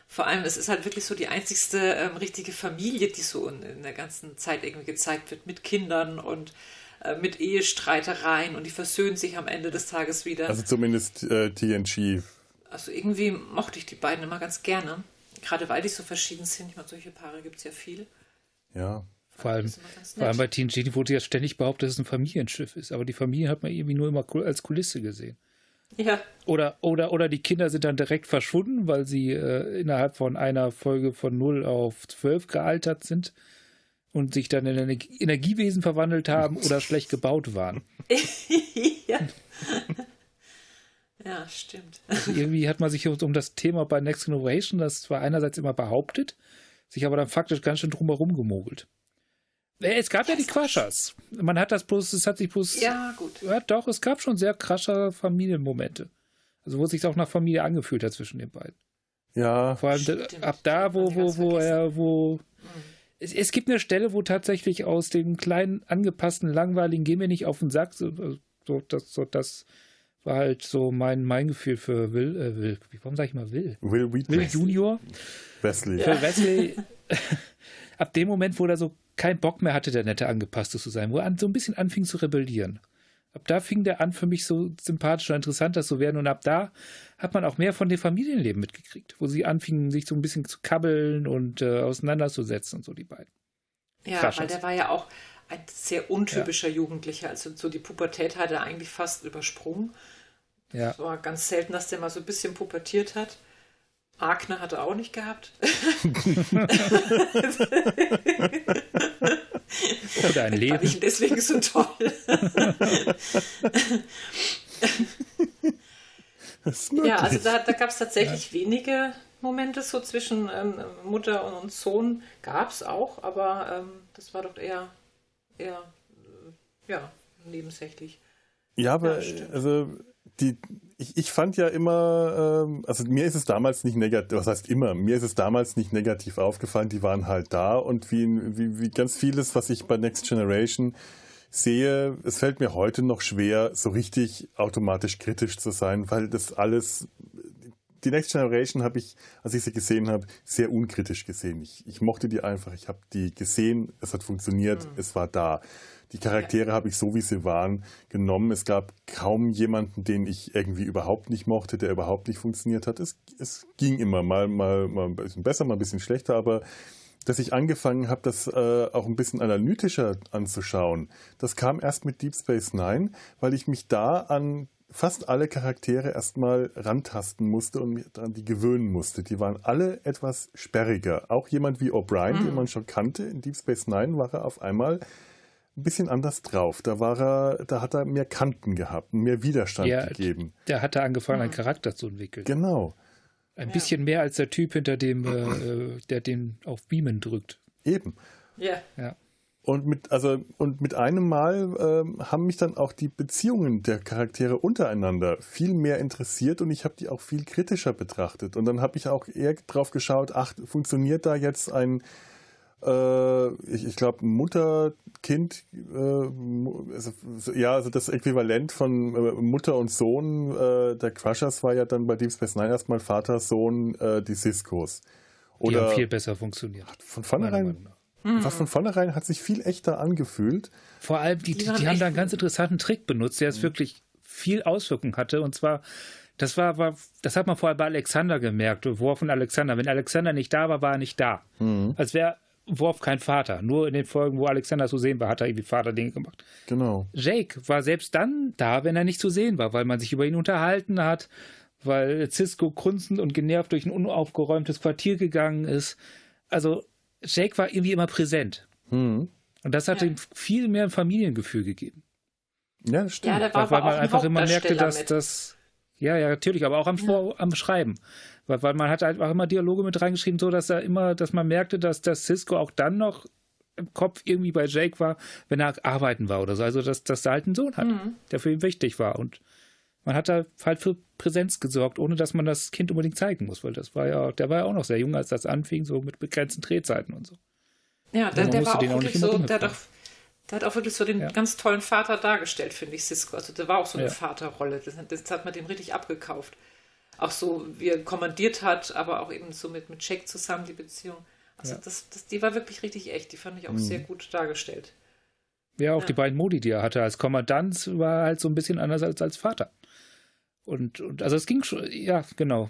Vor allem, es ist halt wirklich so die einzigste ähm, richtige Familie, die so in, in der ganzen Zeit irgendwie gezeigt wird, mit Kindern und äh, mit Ehestreitereien und die versöhnen sich am Ende des Tages wieder. Also zumindest äh, TNG. Also irgendwie mochte ich die beiden immer ganz gerne. Gerade weil die so verschieden sind. Ich meine, solche Paare gibt es ja viel. Ja. Vor allem, vor allem bei TNG wurde ja ständig behauptet, dass es ein Familienschiff ist. Aber die Familie hat man irgendwie nur immer als Kulisse gesehen. Ja. Oder, oder, oder die Kinder sind dann direkt verschwunden, weil sie äh, innerhalb von einer Folge von 0 auf 12 gealtert sind und sich dann in ein Energiewesen verwandelt haben oder [LAUGHS] schlecht gebaut waren. ja. ja, stimmt. Also irgendwie hat man sich um das Thema bei Next Generation, das zwar einerseits immer behauptet, sich aber dann faktisch ganz schön drumherum gemogelt. Äh, es gab ja, ja die Quaschers. Man hat das bloß, es hat sich bloß. Ja, gut. Ja, doch, es gab schon sehr krasche Familienmomente. Also, wo es sich auch nach Familie angefühlt hat zwischen den beiden. Ja. Vor allem Stimmt. ab da, wo, wo, wo er, wo. Mhm es, es, gibt eine Stelle, wo tatsächlich aus dem kleinen, angepassten, langweiligen Gehen wir nicht auf den Sack, so, so, das, so, das war halt so mein, mein Gefühl für Will, äh, Will, warum sage ich mal Will? Will, Will Junior. Wesley. Für Wesley. [LAUGHS] ab dem Moment, wo er so keinen Bock mehr hatte, der nette Angepasste zu sein, wo er so ein bisschen anfing zu rebellieren. Ab da fing der an, für mich so sympathischer, interessanter zu werden. Und ab da hat man auch mehr von dem Familienleben mitgekriegt, wo sie anfingen, sich so ein bisschen zu kabbeln und äh, auseinanderzusetzen und so, die beiden. Ja, Kraschers. weil der war ja auch ein sehr untypischer ja. Jugendlicher. Also so die Pubertät hat er eigentlich fast übersprungen. Ja. Es war ganz selten, dass der mal so ein bisschen pubertiert hat. Agner hat er auch nicht gehabt. [LAUGHS] Oder ein Leben. Ich deswegen so toll. ja, also da, da gab es tatsächlich ja. wenige Momente so zwischen ähm, Mutter und Sohn. Gab es auch, aber ähm, das war doch eher, eher äh, ja, nebensächlich. Ja, aber ja, also die, ich, ich fand ja immer, ähm, also mir ist es damals nicht negativ, was heißt immer, mir ist es damals nicht negativ aufgefallen, die waren halt da und wie, wie, wie ganz vieles, was ich bei Next Generation sehe, es fällt mir heute noch schwer, so richtig automatisch kritisch zu sein, weil das alles, die Next Generation habe ich, als ich sie gesehen habe, sehr unkritisch gesehen. Ich, ich mochte die einfach, ich habe die gesehen, es hat funktioniert, mhm. es war da. Die Charaktere habe ich so, wie sie waren, genommen. Es gab kaum jemanden, den ich irgendwie überhaupt nicht mochte, der überhaupt nicht funktioniert hat. Es, es ging immer mal, mal, mal ein bisschen besser, mal ein bisschen schlechter, aber dass ich angefangen habe, das äh, auch ein bisschen analytischer anzuschauen, das kam erst mit Deep Space Nine, weil ich mich da an fast alle Charaktere erstmal rantasten musste und mich an die gewöhnen musste. Die waren alle etwas sperriger. Auch jemand wie O'Brien, mhm. den man schon kannte, in Deep Space Nine war er auf einmal ein bisschen anders drauf. Da war er, da hat er mehr Kanten gehabt, mehr Widerstand ja, gegeben. Der hatte angefangen, einen Charakter zu entwickeln. Genau. Ein ja. bisschen mehr als der Typ hinter dem, äh, äh, der den auf Beamen drückt. Eben. Ja. Ja. Und mit, also, und mit einem Mal äh, haben mich dann auch die Beziehungen der Charaktere untereinander viel mehr interessiert und ich habe die auch viel kritischer betrachtet. Und dann habe ich auch eher drauf geschaut, ach, funktioniert da jetzt ein, äh, ich, ich glaube, Mutter-Kind, äh, also, ja, also das Äquivalent von äh, Mutter und Sohn äh, der Crushers war ja dann bei Deep Space Nine erstmal Vater, Sohn, äh, die Ciscos. Oder, die haben viel besser funktioniert. Von vornherein Mhm. Was von vornherein hat sich viel echter angefühlt. Vor allem, die, die, die haben da einen ganz interessanten Trick benutzt, der es mhm. wirklich viel Auswirkungen hatte. Und zwar, das war, war, das hat man vorher bei Alexander gemerkt, Worf von Alexander. Wenn Alexander nicht da war, war er nicht da. Mhm. Als wäre Worf kein Vater. Nur in den Folgen, wo Alexander zu sehen war, hat er irgendwie Vater-Dinge gemacht. Genau. Jake war selbst dann da, wenn er nicht zu sehen war, weil man sich über ihn unterhalten hat, weil Cisco grunzend und genervt durch ein unaufgeräumtes Quartier gegangen ist. Also Jake war irgendwie immer präsent. Mhm. Und das hat ja. ihm viel mehr ein Familiengefühl gegeben. Ja, das stimmt. Ja, war weil, weil man einfach immer merkte, dass das. Ja, ja, natürlich, aber auch am, ja. am Schreiben. Weil, weil man hat einfach immer Dialoge mit reingeschrieben, so dass er immer, dass man merkte, dass, dass Cisco auch dann noch im Kopf irgendwie bei Jake war, wenn er arbeiten war oder so. Also, dass, dass er halt einen Sohn hat, mhm. der für ihn wichtig war. Und man hat da halt für Präsenz gesorgt, ohne dass man das Kind unbedingt zeigen muss, weil das war ja, der war ja auch noch sehr jung, als das anfing, so mit begrenzten Drehzeiten und so. Ja, der, der war auch wirklich so, der hat, auch, der hat auch wirklich so den ja. ganz tollen Vater dargestellt, finde ich, Cisco. Also der war auch so eine ja. Vaterrolle. Das, das, hat man dem richtig abgekauft. Auch so, wie er kommandiert hat, aber auch eben so mit, mit Jack zusammen die Beziehung. Also ja. das, das, die war wirklich richtig echt. Die fand ich auch mhm. sehr gut dargestellt. Ja, auch die beiden Modi, die er hatte als Kommandant, war halt so ein bisschen anders als als Vater. Und, und also es ging schon, ja, genau.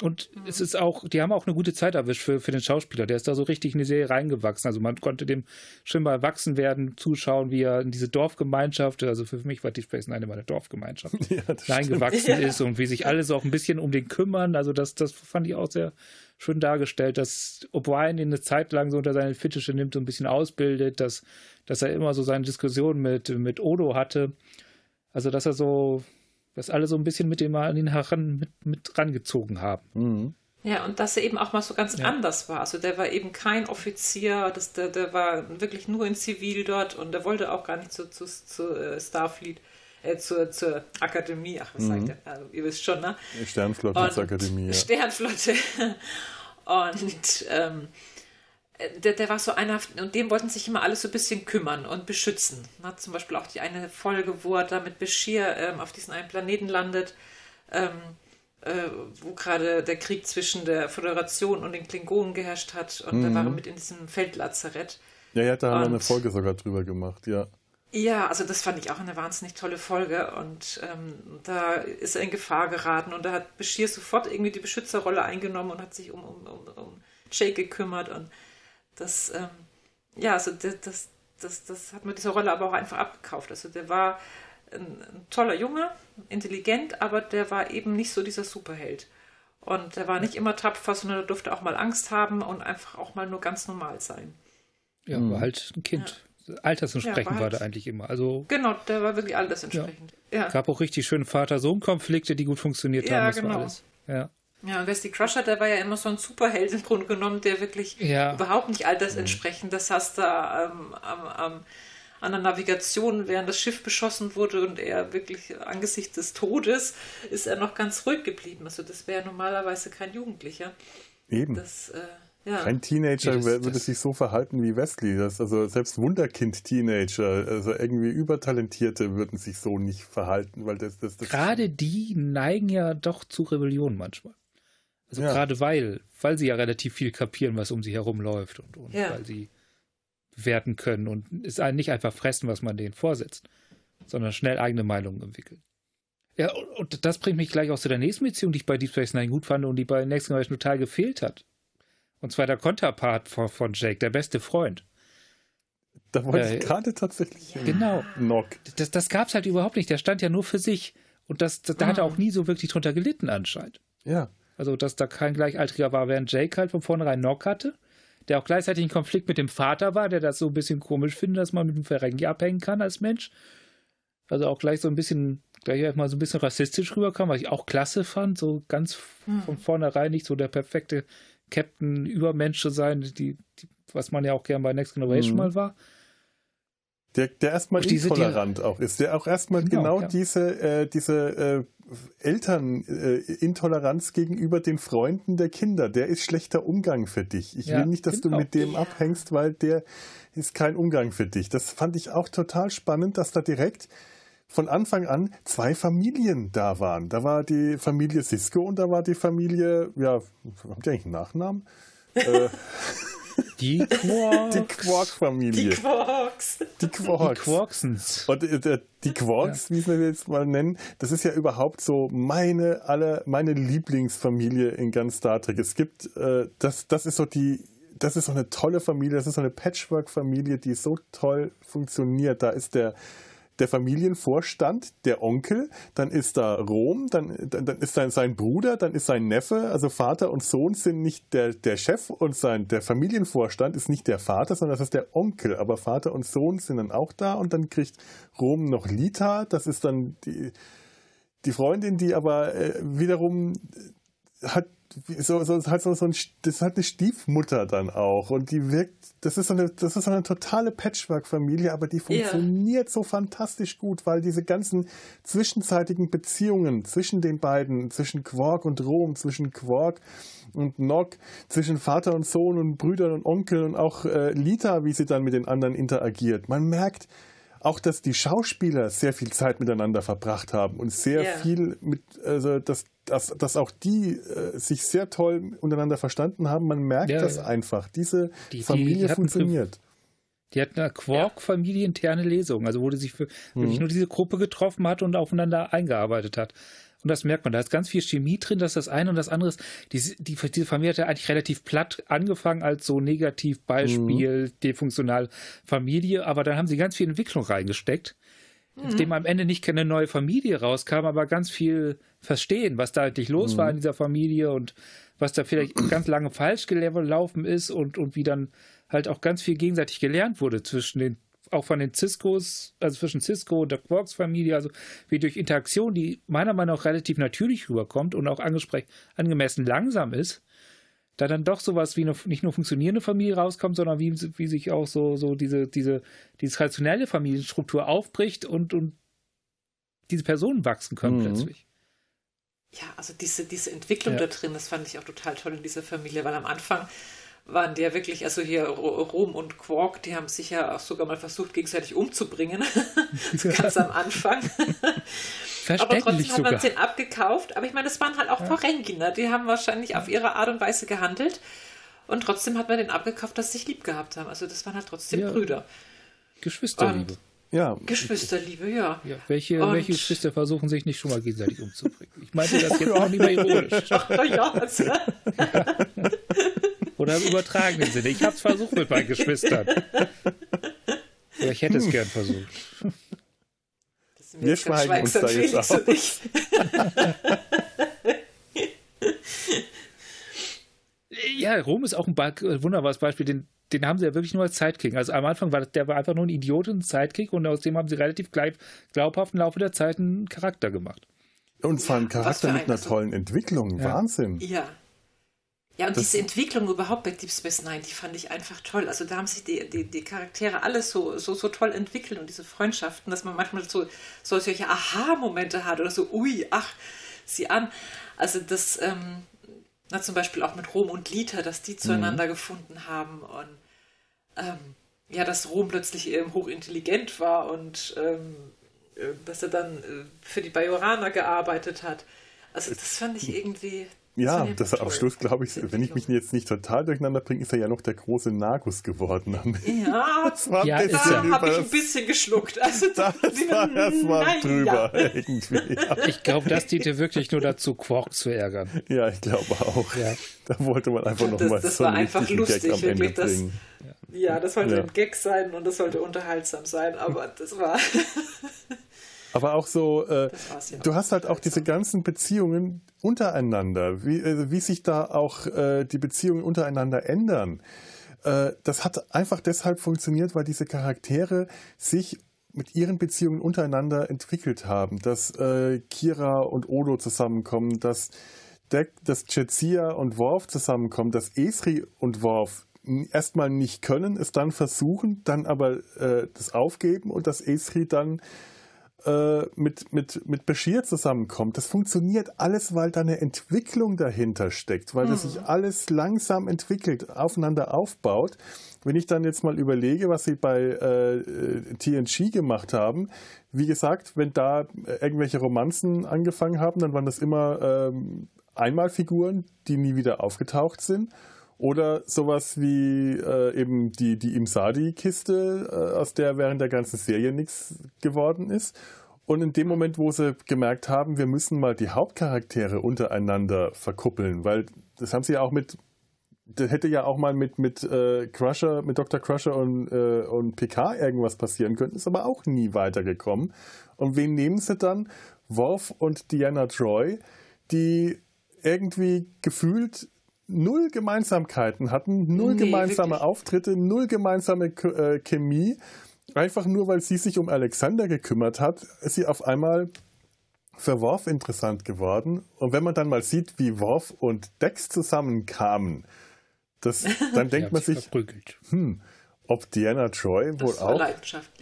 Und mhm. es ist auch, die haben auch eine gute Zeit erwischt für, für den Schauspieler. Der ist da so richtig in die Serie reingewachsen. Also man konnte dem schon mal erwachsen werden, zuschauen, wie er in diese Dorfgemeinschaft, also für mich war die Space Nine immer eine Dorfgemeinschaft, [LAUGHS] ja, reingewachsen [LAUGHS] ja. ist und wie sich alles auch ein bisschen um den kümmern. Also das, das fand ich auch sehr schön dargestellt, dass O'Brien ihn eine Zeit lang so unter seine Fittiche nimmt und ein bisschen ausbildet, dass, dass er immer so seine Diskussionen mit, mit Odo hatte. Also dass er so dass alle so ein bisschen mit dem mal an den heran mit, mit rangezogen haben. Mhm. Ja, und dass er eben auch mal so ganz ja. anders war. Also der war eben kein Offizier, das, der, der war wirklich nur in Zivil dort und der wollte auch gar nicht zu, zu, zu uh, Starfleet, äh, zur, zur Akademie, ach, was mhm. sagt er? Also, ihr wisst schon, ne? Sternflotte Akademie. Ja. Sternflotte. [LAUGHS] und ähm, der, der war so einer, und dem wollten sich immer alle so ein bisschen kümmern und beschützen. Na, zum Beispiel auch die eine Folge, wo er da mit Bashir ähm, auf diesen einen Planeten landet, ähm, äh, wo gerade der Krieg zwischen der Föderation und den Klingonen geherrscht hat. Und mhm. da war er mit in diesem Feldlazarett. Ja, ja, da haben wir eine Folge sogar drüber gemacht, ja. Ja, also das fand ich auch eine wahnsinnig tolle Folge und ähm, da ist er in Gefahr geraten und da hat Bashir sofort irgendwie die Beschützerrolle eingenommen und hat sich um, um, um, um Jake gekümmert und das, ähm, ja, also das, das, das, das hat mir diese Rolle aber auch einfach abgekauft. Also der war ein, ein toller Junge, intelligent, aber der war eben nicht so dieser Superheld. Und der war nicht immer tapfer, sondern er durfte auch mal Angst haben und einfach auch mal nur ganz normal sein. Ja, mhm. war halt ein Kind. Ja. Altersentsprechend ja, war, halt, war, der eigentlich immer. Also, genau, der war wirklich altersentsprechend. Ja. ja. Gab auch richtig schöne Vater-Sohn-Konflikte, die gut funktioniert haben. Das genau. war alles. Ja. Ja, und Wesley Crusher, der war ja immer so ein Superheld im Grunde genommen, der wirklich ja. überhaupt nicht altersentsprechend. Das heißt, da ähm, am, am, an der Navigation, während das Schiff beschossen wurde und er wirklich angesichts des Todes, ist er noch ganz ruhig geblieben. Also das wäre normalerweise kein Jugendlicher. Eben. Das, äh, ja. Kein Teenager das, würde das sich so verhalten wie Wesley. Das, also selbst Wunderkind-Teenager, also irgendwie Übertalentierte würden sich so nicht verhalten, weil das, das, das Gerade die neigen ja doch zu Rebellion manchmal. Also ja. gerade weil, weil sie ja relativ viel kapieren, was um sie herum läuft und, und ja. weil sie werten können und es nicht einfach fressen, was man denen vorsetzt, sondern schnell eigene Meinungen entwickeln. Ja, und das bringt mich gleich auch zu der nächsten Beziehung, die ich bei Deep Space Nine gut fand und die bei Next Generation total gefehlt hat. Und zwar der Konterpart von, von Jake, der beste Freund. Da wollte äh, ich gerade tatsächlich. Genau. Knock. Das, das gab es halt überhaupt nicht. Der stand ja nur für sich. Und das, das, da hat er auch nie so wirklich drunter gelitten, anscheinend. Ja. Also, dass da kein Gleichaltriger war, während Jake halt von vornherein Nock hatte, der auch gleichzeitig einen Konflikt mit dem Vater war, der das so ein bisschen komisch findet, dass man mit dem Ferengi abhängen kann als Mensch. Also auch gleich so ein bisschen da hier mal so ein bisschen rassistisch rüberkam, was ich auch klasse fand, so ganz hm. von vornherein nicht so der perfekte Captain Übermensch zu sein, die, die was man ja auch gern bei Next Generation hm. mal war. Der, der erstmal diese, intolerant die, auch ist, der auch erstmal genau, genau ja. diese, äh, diese äh, Elternintoleranz äh, gegenüber den Freunden der Kinder, der ist schlechter Umgang für dich. Ich ja, will nicht, dass genau. du mit dem abhängst, weil der ist kein Umgang für dich. Das fand ich auch total spannend, dass da direkt von Anfang an zwei Familien da waren. Da war die Familie Cisco und da war die Familie, ja, haben die eigentlich einen Nachnamen? äh, [LAUGHS] [LAUGHS] [LAUGHS] die Quarks. Die Quark-Familie. Die Quarks. Die Quarks. Die Quarksens. Und äh, die Quarks, ja. wie wir jetzt mal nennen, das ist ja überhaupt so meine, alle, meine Lieblingsfamilie in ganz Star Trek. Es gibt, äh, das, das ist so die, das ist so eine tolle Familie, das ist so eine Patchwork-Familie, die so toll funktioniert. Da ist der, der Familienvorstand, der Onkel, dann ist da Rom, dann, dann, dann ist dann sein Bruder, dann ist sein Neffe, also Vater und Sohn sind nicht der, der Chef und sein, der Familienvorstand ist nicht der Vater, sondern das ist der Onkel. Aber Vater und Sohn sind dann auch da und dann kriegt Rom noch Lita, das ist dann die, die Freundin, die aber äh, wiederum hat so, so, halt so, so ein, das ist halt eine Stiefmutter dann auch und die wirkt, das ist so eine, das ist so eine totale Patchwork-Familie, aber die funktioniert yeah. so fantastisch gut, weil diese ganzen zwischenzeitigen Beziehungen zwischen den beiden, zwischen Quark und Rom, zwischen Quark und Nock, zwischen Vater und Sohn und Brüdern und Onkel und auch äh, Lita, wie sie dann mit den anderen interagiert. Man merkt, auch, dass die Schauspieler sehr viel Zeit miteinander verbracht haben und sehr yeah. viel mit, also dass, dass, dass auch die äh, sich sehr toll untereinander verstanden haben. Man merkt ja, das ja. einfach. Diese die, Familie die funktioniert. Die hat eine Quark-Familie interne Lesung, also wo sich für, mhm. wirklich nur diese Gruppe getroffen hat und aufeinander eingearbeitet hat. Und das merkt man. Da ist ganz viel Chemie drin, dass das eine und das andere ist. Die, die, diese Familie hat ja eigentlich relativ platt angefangen als so Negativbeispiel, mhm. defunktional Familie, aber dann haben sie ganz viel Entwicklung reingesteckt, mhm. dem am Ende nicht keine neue Familie rauskam, aber ganz viel verstehen, was da eigentlich los mhm. war in dieser Familie und was da vielleicht [CLEARS THROAT] ganz lange falsch gelaufen ist und, und wie dann halt auch ganz viel gegenseitig gelernt wurde zwischen den auch von den Ciscos, also zwischen Cisco und der Quarks-Familie, also wie durch Interaktion, die meiner Meinung nach relativ natürlich rüberkommt und auch angemessen langsam ist, da dann doch sowas wie eine nicht nur funktionierende Familie rauskommt, sondern wie, wie sich auch so, so diese, diese, diese traditionelle Familienstruktur aufbricht und, und diese Personen wachsen können mhm. plötzlich. Ja, also diese, diese Entwicklung ja. da drin, das fand ich auch total toll in dieser Familie, weil am Anfang waren die ja wirklich, also hier Rom und Quark, die haben sich ja auch sogar mal versucht, gegenseitig umzubringen. [LAUGHS] Ganz am Anfang. aber trotzdem hat man es den abgekauft. Aber ich meine, das waren halt auch ja. Porenginer. Die haben wahrscheinlich auf ihre Art und Weise gehandelt. Und trotzdem hat man den abgekauft, dass sie sich lieb gehabt haben. Also das waren halt trotzdem ja. Brüder. Geschwisterliebe. Und ja. Geschwisterliebe, ja. ja welche, welche Geschwister versuchen sich nicht schon mal gegenseitig umzubringen? Ich meinte das jetzt [LAUGHS] auch lieber ironisch. Ach, ja, also. [LAUGHS] Oder im übertragenen Sinne. Ich habe es versucht mit meinen Geschwistern. Oder ich hätte es gern versucht. Wir schweigen uns da jetzt aus. [LAUGHS] ja, Rom ist auch ein äh, wunderbares Beispiel. Den, den haben sie ja wirklich nur als Sidekick. Also am Anfang war der war einfach nur ein Idiot und ein Sidekick und aus dem haben sie relativ glaubhaft im Laufe der Zeit einen Charakter gemacht. Und zwar einen Charakter mit einer tollen Entwicklung. Ja. Wahnsinn. Ja. Ja, und das diese Entwicklung überhaupt bei Deep Space Nine, die fand ich einfach toll. Also da haben sich die, die, die Charaktere alles so, so, so toll entwickelt und diese Freundschaften, dass man manchmal so, so solche Aha-Momente hat oder so, ui, ach, sieh an. Also das, ähm, na, zum Beispiel auch mit Rom und Lita, dass die zueinander mhm. gefunden haben und ähm, ja, dass Rom plötzlich eben hochintelligent war und ähm, äh, dass er dann äh, für die Bajoraner gearbeitet hat. Also das fand ich irgendwie, ja, das, am Schluss, glaube ich, wenn ich mich jetzt nicht total durcheinander bringe, ist er ja noch der große Nagus geworden. Ja, [LAUGHS] das war ja, da habe ich ein bisschen geschluckt. Also, [LAUGHS] das war erstmal drüber ja. irgendwie. Ja. Ich glaube, das diente wirklich nur dazu, Quark zu ärgern. Ja, ich glaube auch. Ja. Da wollte man einfach noch das, mal das so war einfach lustig, Gag am wirklich. Ende das, ja, das sollte ein Gag sein und das sollte unterhaltsam sein, aber das war... [LAUGHS] Aber auch so, äh, du hast halt auch diese ganzen Beziehungen untereinander, wie, äh, wie sich da auch äh, die Beziehungen untereinander ändern. Äh, das hat einfach deshalb funktioniert, weil diese Charaktere sich mit ihren Beziehungen untereinander entwickelt haben, dass äh, Kira und Odo zusammenkommen, dass, Deck, dass Jetsia und Worf zusammenkommen, dass Esri und Worf erstmal nicht können, es dann versuchen, dann aber äh, das aufgeben und dass Esri dann äh, mit, mit, mit Bashir zusammenkommt. Das funktioniert alles, weil da eine Entwicklung dahinter steckt, weil mhm. das sich alles langsam entwickelt, aufeinander aufbaut. Wenn ich dann jetzt mal überlege, was sie bei äh, TNG gemacht haben, wie gesagt, wenn da irgendwelche Romanzen angefangen haben, dann waren das immer ähm, Einmalfiguren, die nie wieder aufgetaucht sind. Oder sowas wie äh, eben die, die Imsadi-Kiste, äh, aus der während der ganzen Serie nichts geworden ist. Und in dem Moment, wo sie gemerkt haben, wir müssen mal die Hauptcharaktere untereinander verkuppeln, weil das haben sie ja auch mit, das hätte ja auch mal mit, mit äh, Crusher, mit Dr. Crusher und, äh, und PK irgendwas passieren können, ist aber auch nie weitergekommen. Und wen nehmen sie dann? Worf und Diana Troy, die irgendwie gefühlt null Gemeinsamkeiten hatten, null nee, gemeinsame wirklich. Auftritte, null gemeinsame äh, Chemie. Einfach nur, weil sie sich um Alexander gekümmert hat, ist sie auf einmal für Worf interessant geworden. Und wenn man dann mal sieht, wie Worf und Dex zusammenkamen, das, [LAUGHS] dann denkt man sich, hm, ob Diana Troy wohl auch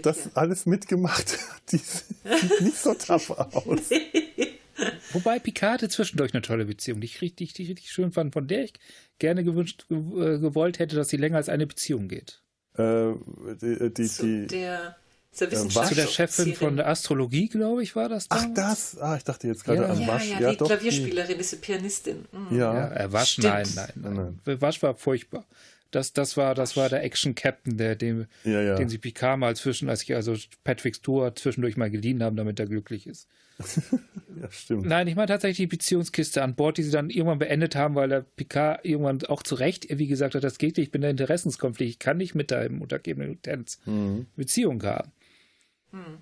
das ja. alles mitgemacht hat. [LAUGHS] Die sieht nicht so [LAUGHS] tough aus. Wobei Picard hatte zwischendurch eine tolle Beziehung, die ich richtig, die ich richtig schön fand, von der ich gerne gewünscht, äh, gewollt hätte, dass sie länger als eine Beziehung geht. Äh, die, die, Zu die, der, der äh, Zu der Chefin von der Astrologie, glaube ich, war das damals? Ach, das? Ah, ich dachte jetzt gerade ja. an Wasch. Ja, ja, die doch, Klavierspielerin, diese Pianistin. Mhm. Ja. ja, er Wasch, nein, nein, nein, nein. Wasch war furchtbar. Das, das war, das war der Action-Captain, der, dem, ja, ja. den sie Picard mal zwischen, als ich also Patrick Stewart zwischendurch mal geliehen haben, damit er glücklich ist. [LAUGHS] ja, stimmt. Nein, ich meine tatsächlich die Beziehungskiste an Bord, die sie dann irgendwann beendet haben, weil der Picard irgendwann auch zu Recht wie gesagt hat, das geht nicht, ich bin der Interessenskonflikt, ich kann nicht mit deinem untergebenen Lieutenant mhm. Beziehung haben. Mhm.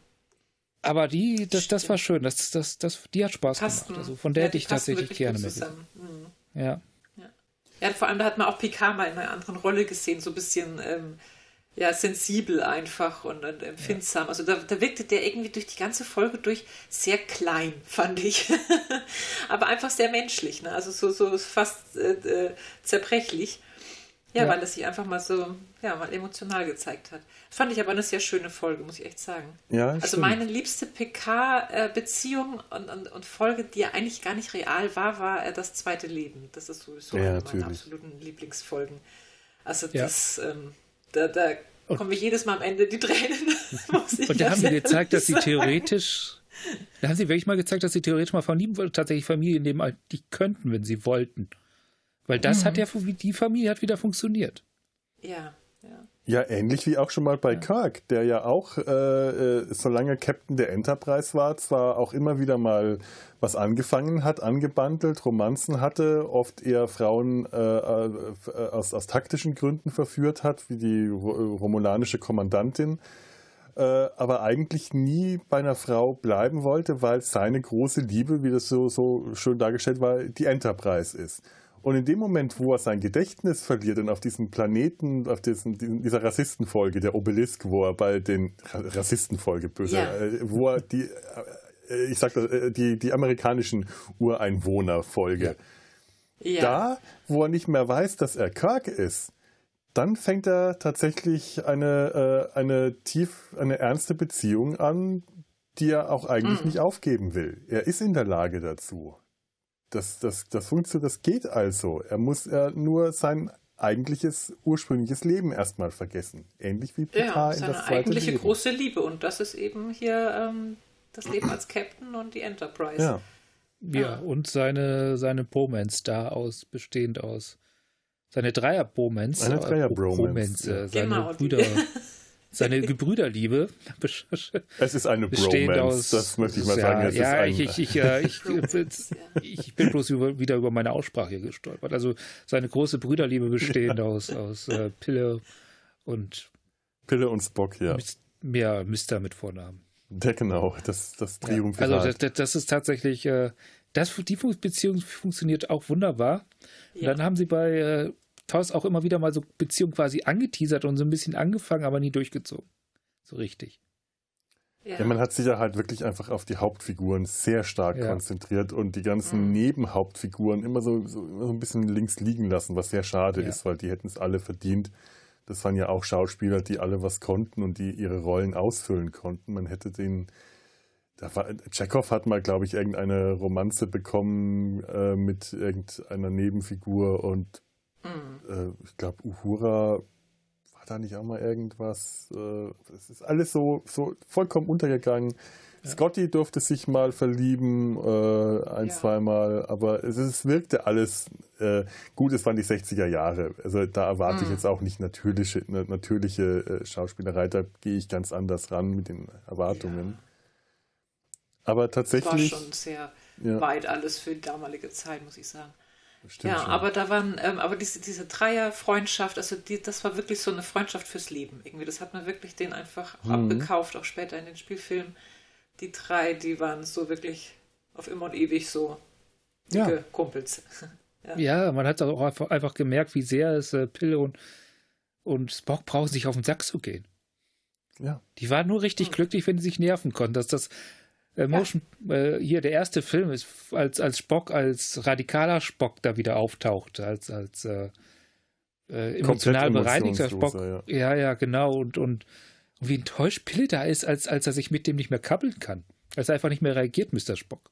Aber die, das, das war schön, das, das, das, die hat Spaß Pasten. gemacht. Also von der ja, hätte ich tatsächlich gerne mit. Mhm. Ja. ja. Ja, vor allem da hat man auch Picard mal in einer anderen Rolle gesehen, so ein bisschen ähm, ja, sensibel einfach und, und empfindsam. Ja. Also da, da wirkte der irgendwie durch die ganze Folge durch sehr klein, [LAUGHS] fand ich. Aber einfach sehr menschlich, ne? also so, so fast äh, äh, zerbrechlich. Ja, ja, weil es sich einfach mal so, ja, mal emotional gezeigt hat. Fand ich aber eine sehr schöne Folge, muss ich echt sagen. Ja, also stimmt. meine liebste PK-Beziehung und, und, und, Folge, die ja eigentlich gar nicht real war, war äh, das zweite Leben. Das ist sowieso ja, eine meiner absoluten Lieblingsfolgen. Also das, ähm, da, da kommen wir jedes Mal am Ende die Tränen. [LAUGHS] und da haben sie gezeigt, dass sie theoretisch, da haben sie wirklich mal gezeigt, dass sie theoretisch mal verlieben wollen, tatsächlich Familien nehmen, die könnten, wenn sie wollten. Weil das mhm. hat ja, die Familie hat wieder funktioniert. Ja, ja. Ähnlich wie auch schon mal bei ja. Kirk, der ja auch, äh, äh, solange Captain der Enterprise war, zwar auch immer wieder mal was angefangen hat, angebandelt, Romanzen hatte, oft eher Frauen äh, äh, aus, aus taktischen Gründen verführt hat, wie die romulanische Kommandantin, äh, aber eigentlich nie bei einer Frau bleiben wollte, weil seine große Liebe, wie das so, so schön dargestellt war, die Enterprise ist. Und in dem Moment, wo er sein Gedächtnis verliert und auf diesem Planeten, auf diesen, dieser Rassistenfolge, der Obelisk, wo er bei den Rassistenfolge, böse, ja. äh, wo er die, äh, ich sag das, äh, die, die amerikanischen Ureinwohnerfolge, ja. da, wo er nicht mehr weiß, dass er Kirk ist, dann fängt er tatsächlich eine, eine tief, eine ernste Beziehung an, die er auch eigentlich mhm. nicht aufgeben will. Er ist in der Lage dazu. Das, das, das funktioniert, das geht also. Er muss äh, nur sein eigentliches, ursprüngliches Leben erstmal vergessen. Ähnlich wie Picard ja, in das zweite eigentliche Leben. große Liebe. Und das ist eben hier ähm, das Leben als Captain und die Enterprise. Ja. Ja, ja. und seine, seine Bromance da aus, bestehend aus. Seine Dreier-Bromance. Eine Dreier-Bromance. Äh, seine genau, Brüder. [LAUGHS] seine Gebrüderliebe. [LAUGHS] Es ist eine Bromance, aus, das möchte ich mal ja, sagen. Es ja, ich, ich, ich, ich, [LAUGHS] ich, bin bloß über, wieder über meine Aussprache gestolpert. Also seine große Brüderliebe bestehend ja. [LAUGHS] aus, aus äh, Pille und Pille und Spock, ja. Mehr Mister mit Vornamen. Der genau, das, das Triumph. Ja, also das, das, ist tatsächlich, äh, das, die Beziehung funktioniert auch wunderbar. Und dann haben sie bei Taus auch immer wieder mal so Beziehungen quasi angeteasert und so ein bisschen angefangen, aber nie durchgezogen. So richtig. Ja. ja. man hat sich ja halt wirklich einfach auf die Hauptfiguren sehr stark ja. konzentriert und die ganzen mhm. Nebenhauptfiguren immer so, so, immer so ein bisschen links liegen lassen, was sehr schade ja. ist, weil die hätten es alle verdient. Das waren ja auch Schauspieler, die alle was konnten und die ihre Rollen ausfüllen konnten. Man hätte den, da war, Chekhov hat mal, glaube ich, irgendeine Romanze bekommen äh, mit irgendeiner Nebenfigur und mhm. äh, ich glaube, Uhura da nicht auch mal irgendwas? Äh, es ist alles so, so vollkommen untergegangen. Ja. Scotty durfte sich mal verlieben, äh, ein, ja. zweimal, aber es, es wirkte alles äh, gut. Es waren die 60er Jahre. Also da erwarte mhm. ich jetzt auch nicht natürliche, natürliche äh, Schauspielerei. Da gehe ich ganz anders ran mit den Erwartungen. Ja. Aber tatsächlich. Das war schon sehr weit alles für die damalige Zeit, muss ich sagen. Stimmt ja, schon. aber da waren, ähm, aber diese, diese Dreier-Freundschaft, also die, das war wirklich so eine Freundschaft fürs Leben. Irgendwie, das hat man wirklich den einfach mhm. abgekauft, auch später in den Spielfilmen. Die drei, die waren so wirklich auf immer und ewig so dicke ja. Kumpels. [LAUGHS] ja. ja. man hat auch einfach, einfach gemerkt, wie sehr es äh, Pille und, und Spock brauchen, sich auf den Sack zu gehen. Ja. Die waren nur richtig mhm. glücklich, wenn sie sich nerven konnten. Dass das äh, Motion, ja. äh, hier der erste Film ist, als, als Spock, als radikaler Spock da wieder auftaucht, als, als äh, äh, emotional bereinigter Spock. Ja. ja, ja, genau. Und, und, und wie enttäuscht Pille da ist, als, als er sich mit dem nicht mehr kabbeln kann. Als er einfach nicht mehr reagiert, Mr. Spock.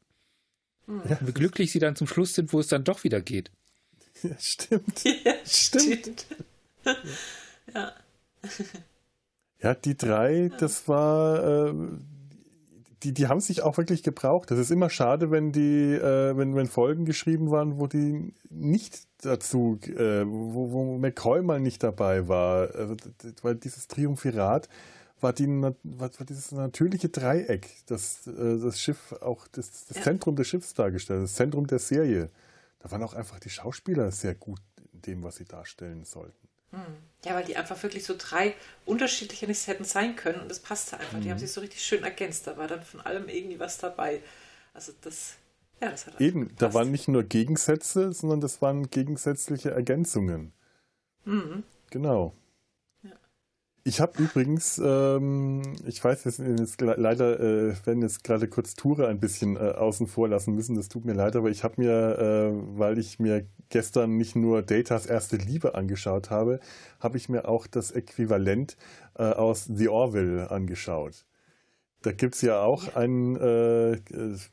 Hm. Ja. Und wie glücklich sie dann zum Schluss sind, wo es dann doch wieder geht. [LAUGHS] Ja, stimmt. Ja, stimmt. [LAUGHS] ja. Ja, die drei, das war, äh, die, die haben sich auch wirklich gebraucht. Das ist immer schade, wenn die, äh, wenn, wenn Folgen geschrieben waren, wo die nicht dazu, äh, wo, wo McCoy mal nicht dabei war. Also, weil dieses Triumphirat war, die, war, war dieses natürliche Dreieck, das äh, das Schiff auch das, das ja. Zentrum des Schiffs dargestellt, das Zentrum der Serie. Da waren auch einfach die Schauspieler sehr gut in dem, was sie darstellen sollten. Ja, weil die einfach wirklich so drei unterschiedliche Nichts hätten sein können und das passte einfach. Mhm. Die haben sich so richtig schön ergänzt. Da war dann von allem irgendwie was dabei. Also das, ja, das hat Eben, gepasst. da waren nicht nur Gegensätze, sondern das waren gegensätzliche Ergänzungen. Mhm. Genau. Ich habe übrigens, ähm, ich weiß jetzt, jetzt leider, äh, werden jetzt gerade kurz Ture ein bisschen äh, außen vor lassen müssen, das tut mir leid, aber ich habe mir, äh, weil ich mir gestern nicht nur Datas erste Liebe angeschaut habe, habe ich mir auch das Äquivalent äh, aus The Orville angeschaut. Da gibt es ja auch einen, äh,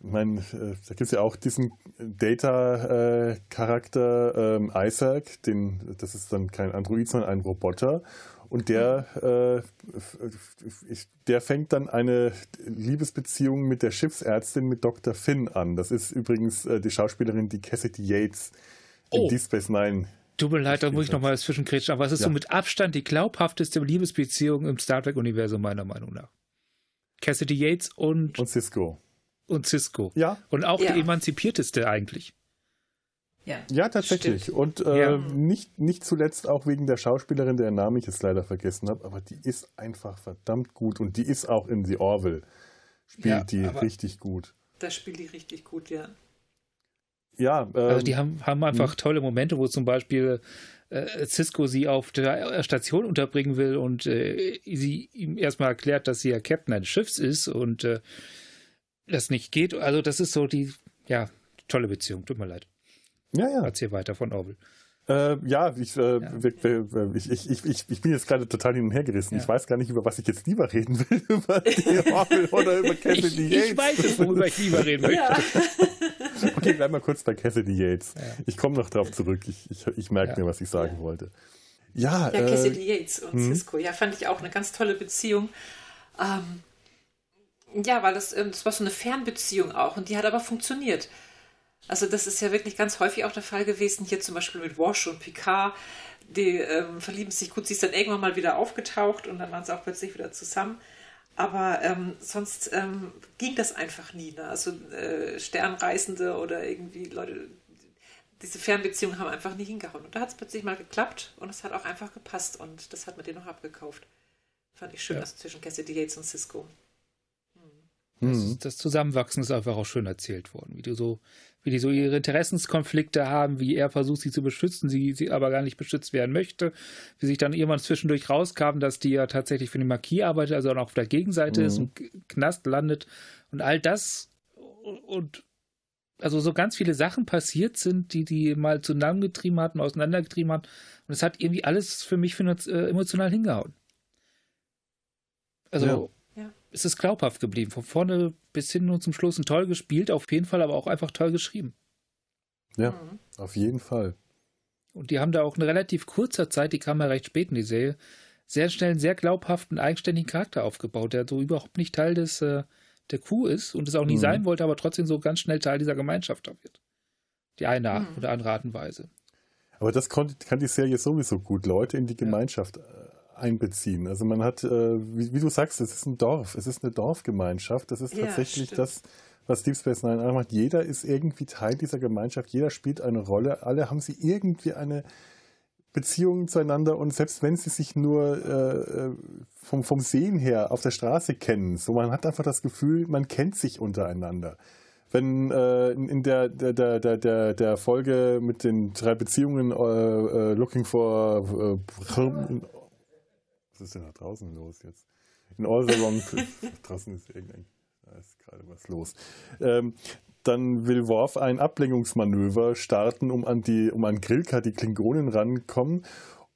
mein, äh, da gibt es ja auch diesen Data-Charakter ähm, Isaac, den, das ist dann kein Android, sondern ein Roboter. Und der, äh, der fängt dann eine Liebesbeziehung mit der Schiffsärztin, mit Dr. Finn an. Das ist übrigens äh, die Schauspielerin, die Cassidy Yates in oh. Deep Space Nine. Tut mir leid, da muss ich nochmal zwischenkretschen, aber es ist ja. so mit Abstand die glaubhafteste Liebesbeziehung im Star Trek-Universum, meiner Meinung nach. Cassidy Yates und. Und Cisco. Und Cisco. Ja. Und auch ja. die emanzipierteste eigentlich. Ja, ja tatsächlich. Stimmt. Und äh, ja. Nicht, nicht zuletzt auch wegen der Schauspielerin, deren Namen ich jetzt leider vergessen habe, aber die ist einfach verdammt gut und die ist auch in The Orville. Spielt ja, die richtig gut. Da spielt die richtig gut, ja. Ja, ähm, also die haben, haben einfach hm. tolle Momente, wo zum Beispiel äh, Cisco sie auf der Station unterbringen will und äh, sie ihm erstmal erklärt, dass sie ja Captain eines Schiffs ist und äh, das nicht geht. Also das ist so die, ja, tolle Beziehung. Tut mir leid. Ja, ja. Erzähl weiter von Orwell. Äh, ja, ich, äh, ja. Ich, ich, ich, ich, bin jetzt gerade total hin und her gerissen. Ja. Ich weiß gar nicht, über was ich jetzt lieber reden will. [LAUGHS] über die Orwell oder über [LAUGHS] Cassidy Yates. Ich weiß es, worüber ich lieber reden möchte. Ja. [LAUGHS] okay, bleib mal kurz bei Cassidy Yates. Ich komme noch drauf zurück. Ich, ich, ich merke mir, was ich sagen wollte. Ja, ja Cassidy äh, Yates und hm? Cisco. Ja, fand ich auch eine ganz tolle Beziehung. Ähm, ja, weil das, ähm, das war so eine Fernbeziehung auch und die hat aber funktioniert. Also das ist ja wirklich ganz häufig auch der Fall gewesen, hier zum Beispiel mit Wash und Picard, die ähm, verlieben sich gut, sie ist dann irgendwann mal wieder aufgetaucht und dann waren sie auch plötzlich wieder zusammen. Aber ähm, sonst ähm, ging das einfach nie. Ne? Also äh, Sternreisende oder irgendwie Leute, diese Fernbeziehungen haben einfach nie hingehauen. Und da hat es plötzlich mal geklappt und es hat auch einfach gepasst und das hat man dir noch abgekauft. Fand ich schön, ja. das zwischen Cassidy Yates und Cisco. Das, mhm. das, Zusammenwachsen ist einfach auch schön erzählt worden, wie du so, wie die so ihre Interessenskonflikte haben, wie er versucht, sie zu beschützen, sie, sie aber gar nicht beschützt werden möchte, wie sich dann irgendwann zwischendurch rauskam, dass die ja tatsächlich für den Marquis arbeitet, also auch auf der Gegenseite mhm. ist und Knast landet und all das und also so ganz viele Sachen passiert sind, die die mal zusammengetrieben hatten, auseinandergetrieben haben und es hat irgendwie alles für mich für, äh, emotional hingehauen. Also ja. Es ist glaubhaft geblieben, von vorne bis hin und zum Schluss und toll gespielt, auf jeden Fall, aber auch einfach toll geschrieben. Ja, mhm. auf jeden Fall. Und die haben da auch in relativ kurzer Zeit, die kam ja recht spät in die Serie, sehr schnell einen sehr glaubhaften, eigenständigen Charakter aufgebaut, der so überhaupt nicht Teil des äh, der Kuh ist und es auch nie mhm. sein wollte, aber trotzdem so ganz schnell Teil dieser Gemeinschaft wird. Die eine mhm. oder andere Art und Weise. Aber das konnte, kann die Serie sowieso gut, Leute in die Gemeinschaft ja. Einbeziehen. Also man hat, äh, wie, wie, du sagst, es ist ein Dorf, es ist eine Dorfgemeinschaft. Das ist ja, tatsächlich stimmt. das, was Deep Space Nine macht. Jeder ist irgendwie Teil dieser Gemeinschaft, jeder spielt eine Rolle, alle haben sie irgendwie eine Beziehungen zueinander und selbst wenn sie sich nur äh, äh, vom, vom Sehen her auf der Straße kennen, so man hat einfach das Gefühl, man kennt sich untereinander. Wenn äh, in der, der, der, der, der Folge mit den drei Beziehungen äh, äh Looking for was ist denn da draußen los jetzt? In All the Wrong [LAUGHS] draußen ist irgendein da ist gerade was los. Ähm, dann will Worf ein Ablenkungsmanöver starten, um an die, um an Grillka, die Klingonen rankommen.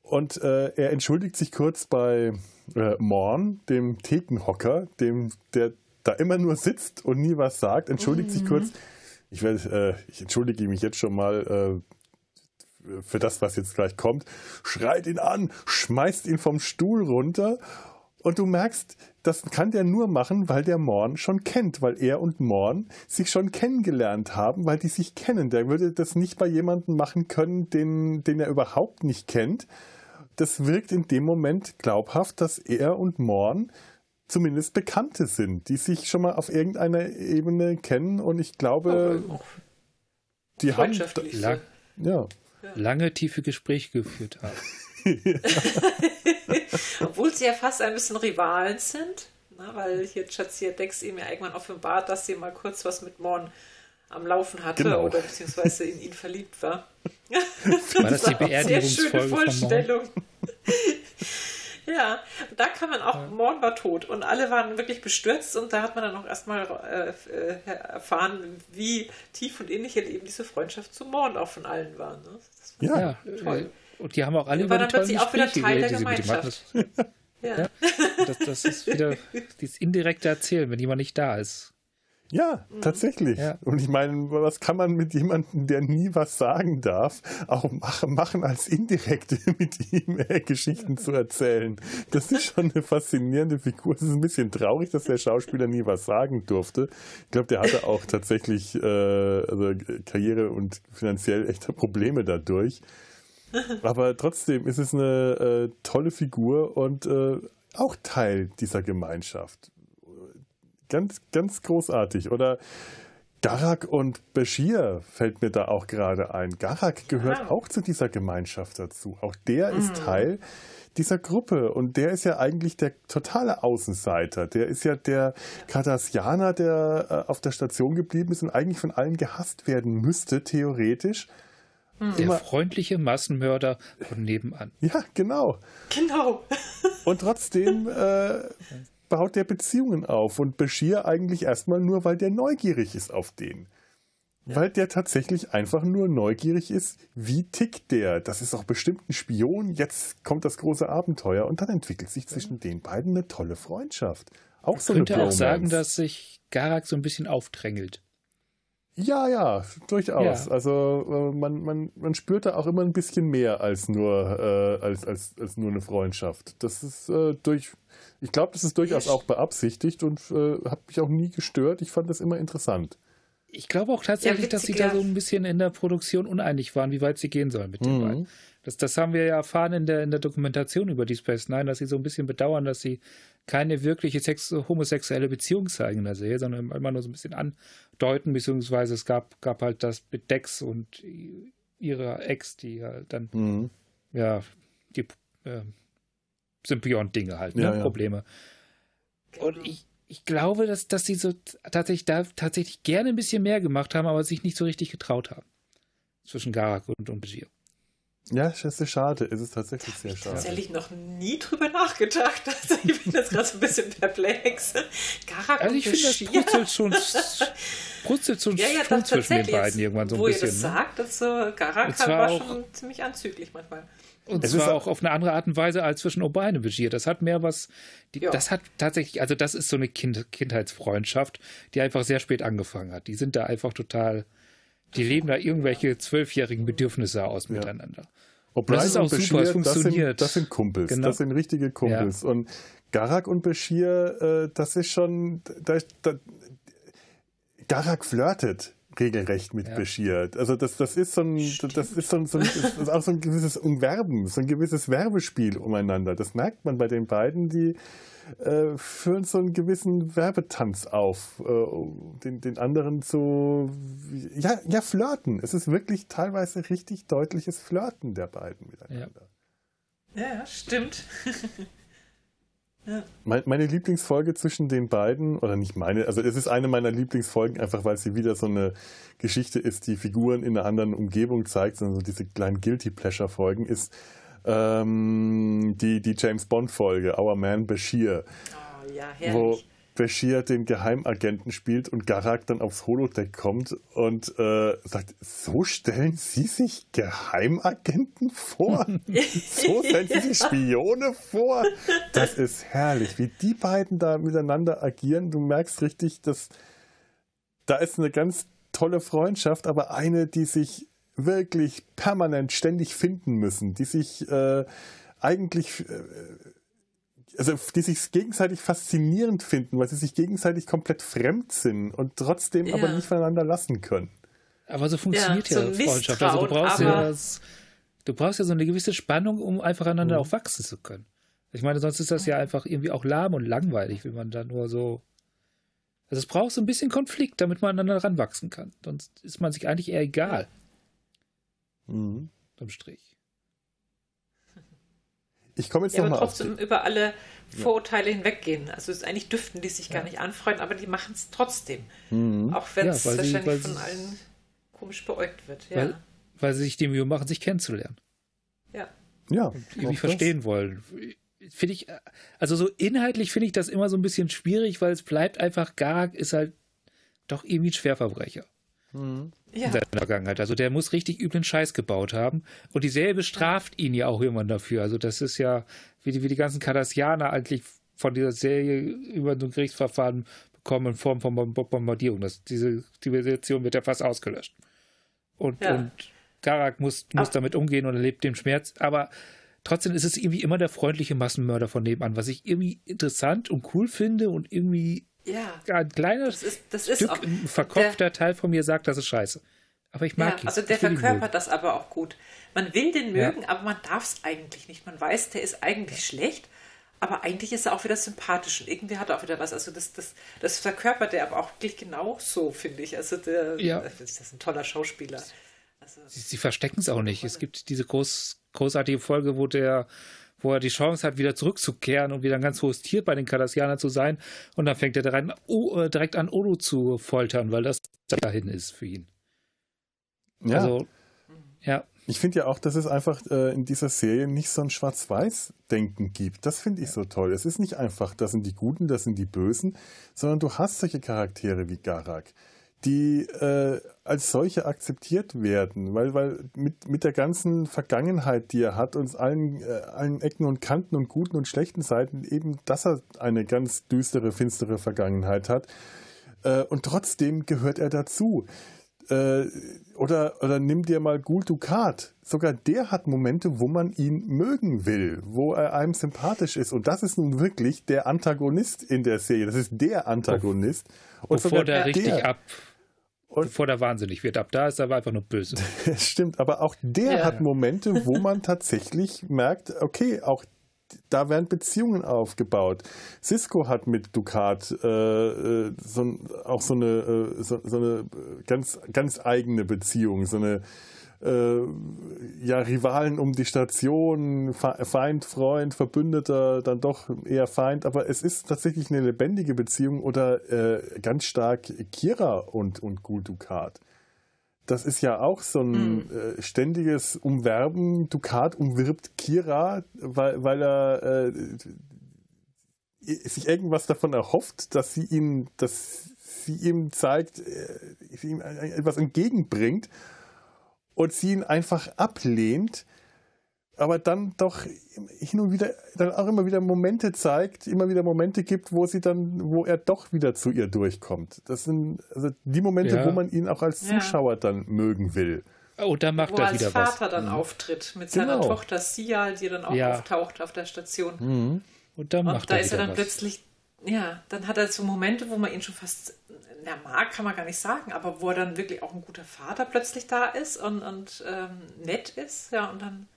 Und äh, er entschuldigt sich kurz bei äh, Morn, dem Thekenhocker, dem, der da immer nur sitzt und nie was sagt, entschuldigt mhm. sich kurz. Ich, werd, äh, ich entschuldige mich jetzt schon mal äh, für das, was jetzt gleich kommt. Schreit ihn an, schmeißt ihn vom Stuhl runter und du merkst, das kann der nur machen, weil der Morn schon kennt, weil er und Morn sich schon kennengelernt haben, weil die sich kennen. Der würde das nicht bei jemandem machen können, den, den er überhaupt nicht kennt. Das wirkt in dem Moment glaubhaft, dass er und Morn zumindest Bekannte sind, die sich schon mal auf irgendeiner Ebene kennen und ich glaube, die haben ja. Lange tiefe Gespräche geführt haben. [LAUGHS] [LAUGHS] Obwohl sie ja fast ein bisschen Rivalen sind, na, weil hier Chatzia Dex ihm ja irgendwann offenbart, dass sie mal kurz was mit Morn am Laufen hatte genau. oder beziehungsweise in ihn verliebt war. [LAUGHS] War das, das die Beerdigungsfolge Sehr schöne Vorstellung. Ja, da kann man auch, ja. Morn war tot und alle waren wirklich bestürzt und da hat man dann auch erstmal äh, äh erfahren, wie tief und ähnlich eben diese Freundschaft zu Morn auch von allen war. Ne? ja, ja toll. Und die haben auch alle über die tollen auch wieder Teil der Gemeinschaft. ja. ja. Das, das, ist wieder [LAUGHS] dieses indirekte Erzählen, wenn jemand nicht da ist. Ja, mhm. tatsächlich. Ja. Und ich meine, was kann man mit jemandem, der nie was sagen darf, auch machen, als indirekte [LAUGHS] mit ihm äh, Geschichten zu erzählen? Das ist schon eine faszinierende Figur. Es ist ein bisschen traurig, dass der Schauspieler nie was sagen durfte. Ich glaube, der hatte auch tatsächlich äh, also Karriere und finanziell echte Probleme dadurch. Aber trotzdem ist es eine äh, tolle Figur und äh, auch Teil dieser Gemeinschaft. Ganz, ganz großartig. Oder Garak und Bashir fällt mir da auch gerade ein. Garak gehört ja. auch zu dieser Gemeinschaft dazu. Auch der mhm. ist Teil dieser Gruppe und der ist ja eigentlich der totale Außenseiter. Der ist ja der Cardassianer, der äh, auf der Station geblieben ist und eigentlich von allen gehasst werden müsste, theoretisch. Der Immer. freundliche Massenmörder von nebenan. Ja, genau. Genau. Und trotzdem äh, [LAUGHS] baut der Beziehungen auf und Bashir eigentlich erstmal nur, weil der neugierig ist auf den. Ja. Weil der tatsächlich einfach nur neugierig ist, wie tickt der? Das ist auch bestimmt ein Spion, jetzt kommt das große Abenteuer und dann entwickelt sich zwischen den beiden eine tolle Freundschaft. Auch so könnte eine auch sagen, dass sich Garak so ein bisschen aufdrängelt. Ja, ja, durchaus. Ja. Also äh, man, man, man spürt da auch immer ein bisschen mehr als nur, äh, als, als, als nur eine Freundschaft. Das ist äh, durch, ich glaube, das ist durchaus auch beabsichtigt und äh, hat mich auch nie gestört. Ich fand das immer interessant. Ich glaube auch tatsächlich, ja, dass sie da so ein bisschen in der Produktion uneinig waren, wie weit sie gehen sollen mit den mhm. beiden. Das, das haben wir ja erfahren in der, in der Dokumentation über Deep Space Nine, dass sie so ein bisschen bedauern, dass sie keine wirkliche Sex homosexuelle Beziehung zeigen in der Serie, sondern immer nur so ein bisschen andeuten, beziehungsweise es gab, gab halt das mit Dex und ihrer Ex, die halt dann, mhm. ja, die äh, Symbiont-Dinge halt, ne? ja, ja. Probleme. Und ich, ich glaube, dass, dass sie so tatsächlich da tatsächlich gerne ein bisschen mehr gemacht haben, aber sich nicht so richtig getraut haben. Zwischen Garak und, und Bashir. Ja, das ist schade. Es ist tatsächlich sehr schade. Ich habe tatsächlich noch nie drüber nachgedacht. [LAUGHS] Also ich bin jetzt gerade so ein bisschen perplex. Garak also ich finde, das brutzelt schon, [LAUGHS] brutzelt schon, ja, ja, schon zwischen den beiden irgendwann so ein wo bisschen. Wo ihr das ne? sagt, dass so Garak war schon ziemlich anzüglich manchmal. Und es zwar auch auf eine andere Art und Weise als zwischen und Bashir. Das hat mehr was, die, ja. das hat tatsächlich, also das ist so eine kind, Kindheitsfreundschaft, die einfach sehr spät angefangen hat. Die sind da einfach total, die leben da irgendwelche zwölfjährigen Bedürfnisse aus ja. miteinander. O'Brien das ist auch Bashir, super, es funktioniert. Das sind, das sind Kumpels, genau. das sind richtige Kumpels. Ja. Und Garak und Bashir, äh, das ist schon, da, da, Garak flirtet regelrecht mit ja. Bashir. Also das, das ist so ein, das ist so ein, so ein ist auch so ein gewisses Umwerben, so ein gewisses Werbespiel umeinander. Das merkt man bei den beiden, die äh, führen so einen gewissen Werbetanz auf, äh, den, den anderen zu, ja, ja, flirten. Es ist wirklich teilweise richtig deutliches Flirten der beiden miteinander. Ja, ja stimmt. [LAUGHS] Ja. Meine Lieblingsfolge zwischen den beiden, oder nicht meine, also es ist eine meiner Lieblingsfolgen, einfach weil sie wieder so eine Geschichte ist, die Figuren in einer anderen Umgebung zeigt, sondern so diese kleinen Guilty Pleasure-Folgen, ist ähm, die, die James Bond-Folge, Our Man Bashir. Oh, ja, herrlich. Bashir den Geheimagenten spielt und Garak dann aufs Holodeck kommt und äh, sagt, so stellen Sie sich Geheimagenten vor? [LAUGHS] so stellen Sie sich Spione vor? Das ist herrlich, wie die beiden da miteinander agieren. Du merkst richtig, dass da ist eine ganz tolle Freundschaft, aber eine, die sich wirklich permanent ständig finden müssen, die sich äh, eigentlich äh, also die sich gegenseitig faszinierend finden, weil sie sich gegenseitig komplett fremd sind und trotzdem ja. aber nicht voneinander lassen können. Aber so funktioniert ja, ja so Freundschaft. Also du brauchst ja das, du brauchst ja so eine gewisse Spannung, um einfach aneinander mhm. auch wachsen zu können. Ich meine, sonst ist das ja einfach irgendwie auch lahm und langweilig, wenn man da nur so. Also es braucht so ein bisschen Konflikt, damit man aneinander ranwachsen kann. Sonst ist man sich eigentlich eher egal. Mhm. Unterm Strich. Ich komme jetzt ja, nochmal aber trotzdem über alle Vorurteile ja. hinweggehen. Also es ist eigentlich dürften die sich ja. gar nicht anfreunden, aber die machen es trotzdem. Mhm. Auch wenn es wahrscheinlich von allen komisch beäugt wird. Ja. Weil, weil sie sich die Mühe machen, sich kennenzulernen. Ja. Ja. Und irgendwie verstehen das. wollen. Finde ich, also so inhaltlich finde ich das immer so ein bisschen schwierig, weil es bleibt einfach, Garak ist halt doch irgendwie ein Schwerverbrecher. Mhm ja. in seiner Vergangenheit. Also der muss richtig üblen Scheiß gebaut haben. Und dieselbe straft ihn ja auch irgendwann dafür. Also das ist ja, wie die, wie die ganzen Kardassianer eigentlich von dieser Serie über so ein Gerichtsverfahren bekommen in Form von Bombardierung. Das, diese Zivilisation wird ja fast ausgelöscht. Und, ja. und Garak muss, muss damit umgehen und erlebt den Schmerz. Aber trotzdem ist es irgendwie immer der freundliche Massenmörder von nebenan, was ich irgendwie interessant und cool finde und irgendwie ja. ein kleiner das ist, das Stück, auch, ein verkopfter der, Teil von mir sagt, das ist scheiße. Aber ich mag ja, ihn. Also der verkörpert das aber auch gut. Man will den mögen, ja. aber man darf es eigentlich nicht. Man weiß, der ist eigentlich schlecht, aber eigentlich ist er auch wieder sympathisch und irgendwie hat er auch wieder was. Also das, das, das verkörpert er aber auch wirklich genau so, finde ich. Also der, ja. das ist ein toller Schauspieler. Also, sie, sie verstecken es auch nicht. Es gibt diese groß, großartige Folge, wo der wo er die Chance hat, wieder zurückzukehren und wieder ein ganz hohes Tier bei den Kardassianern zu sein. Und dann fängt er direkt an, oh, direkt an Odo zu foltern, weil das dahin ist für ihn. Ja. Also, ja. Ich finde ja auch, dass es einfach äh, in dieser Serie nicht so ein Schwarz-Weiß-Denken gibt. Das finde ich so toll. Es ist nicht einfach, das sind die Guten, das sind die Bösen, sondern du hast solche Charaktere wie Garak die äh, als solche akzeptiert werden, weil, weil mit, mit der ganzen Vergangenheit, die er hat, uns allen, äh, allen Ecken und Kanten und guten und schlechten Seiten, eben, dass er eine ganz düstere, finstere Vergangenheit hat. Äh, und trotzdem gehört er dazu. Äh, oder, oder nimm dir mal Gul Dukat. Sogar der hat Momente, wo man ihn mögen will, wo er einem sympathisch ist. Und das ist nun wirklich der Antagonist in der Serie. Das ist der Antagonist. Und Bevor der richtig ab und bevor der wahnsinnig wird. Ab da ist er einfach nur böse. [LAUGHS] Stimmt, aber auch der ja. hat Momente, wo man tatsächlich merkt, okay, auch da werden Beziehungen aufgebaut. Cisco hat mit Ducat äh, äh so, auch so eine, äh, so, so, eine ganz, ganz eigene Beziehung, so eine äh, ja, Rivalen um die Station, Feind, Freund, Verbündeter, dann doch eher Feind, aber es ist tatsächlich eine lebendige Beziehung oder äh, ganz stark Kira und, und Gul Dukat. Das ist ja auch so ein mhm. äh, ständiges Umwerben. Dukat umwirbt Kira, weil, weil er äh, sich irgendwas davon erhofft, dass sie ihn, dass sie ihm zeigt, äh, sie ihm etwas entgegenbringt und sie ihn einfach ablehnt, aber dann doch hin und wieder dann auch immer wieder Momente zeigt, immer wieder Momente gibt, wo sie dann, wo er doch wieder zu ihr durchkommt. Das sind also die Momente, ja. wo man ihn auch als Zuschauer ja. dann mögen will. Oh, da macht wo er wieder was. als Vater dann mhm. auftritt mit seiner genau. Tochter Sia, die dann auch ja. auftaucht auf der Station. Mhm. Und, da, und da er ist er dann was. plötzlich, ja, dann hat er so Momente, wo man ihn schon fast na, mag, kann man gar nicht sagen, aber wo er dann wirklich auch ein guter Vater plötzlich da ist und, und ähm, nett ist, ja, und dann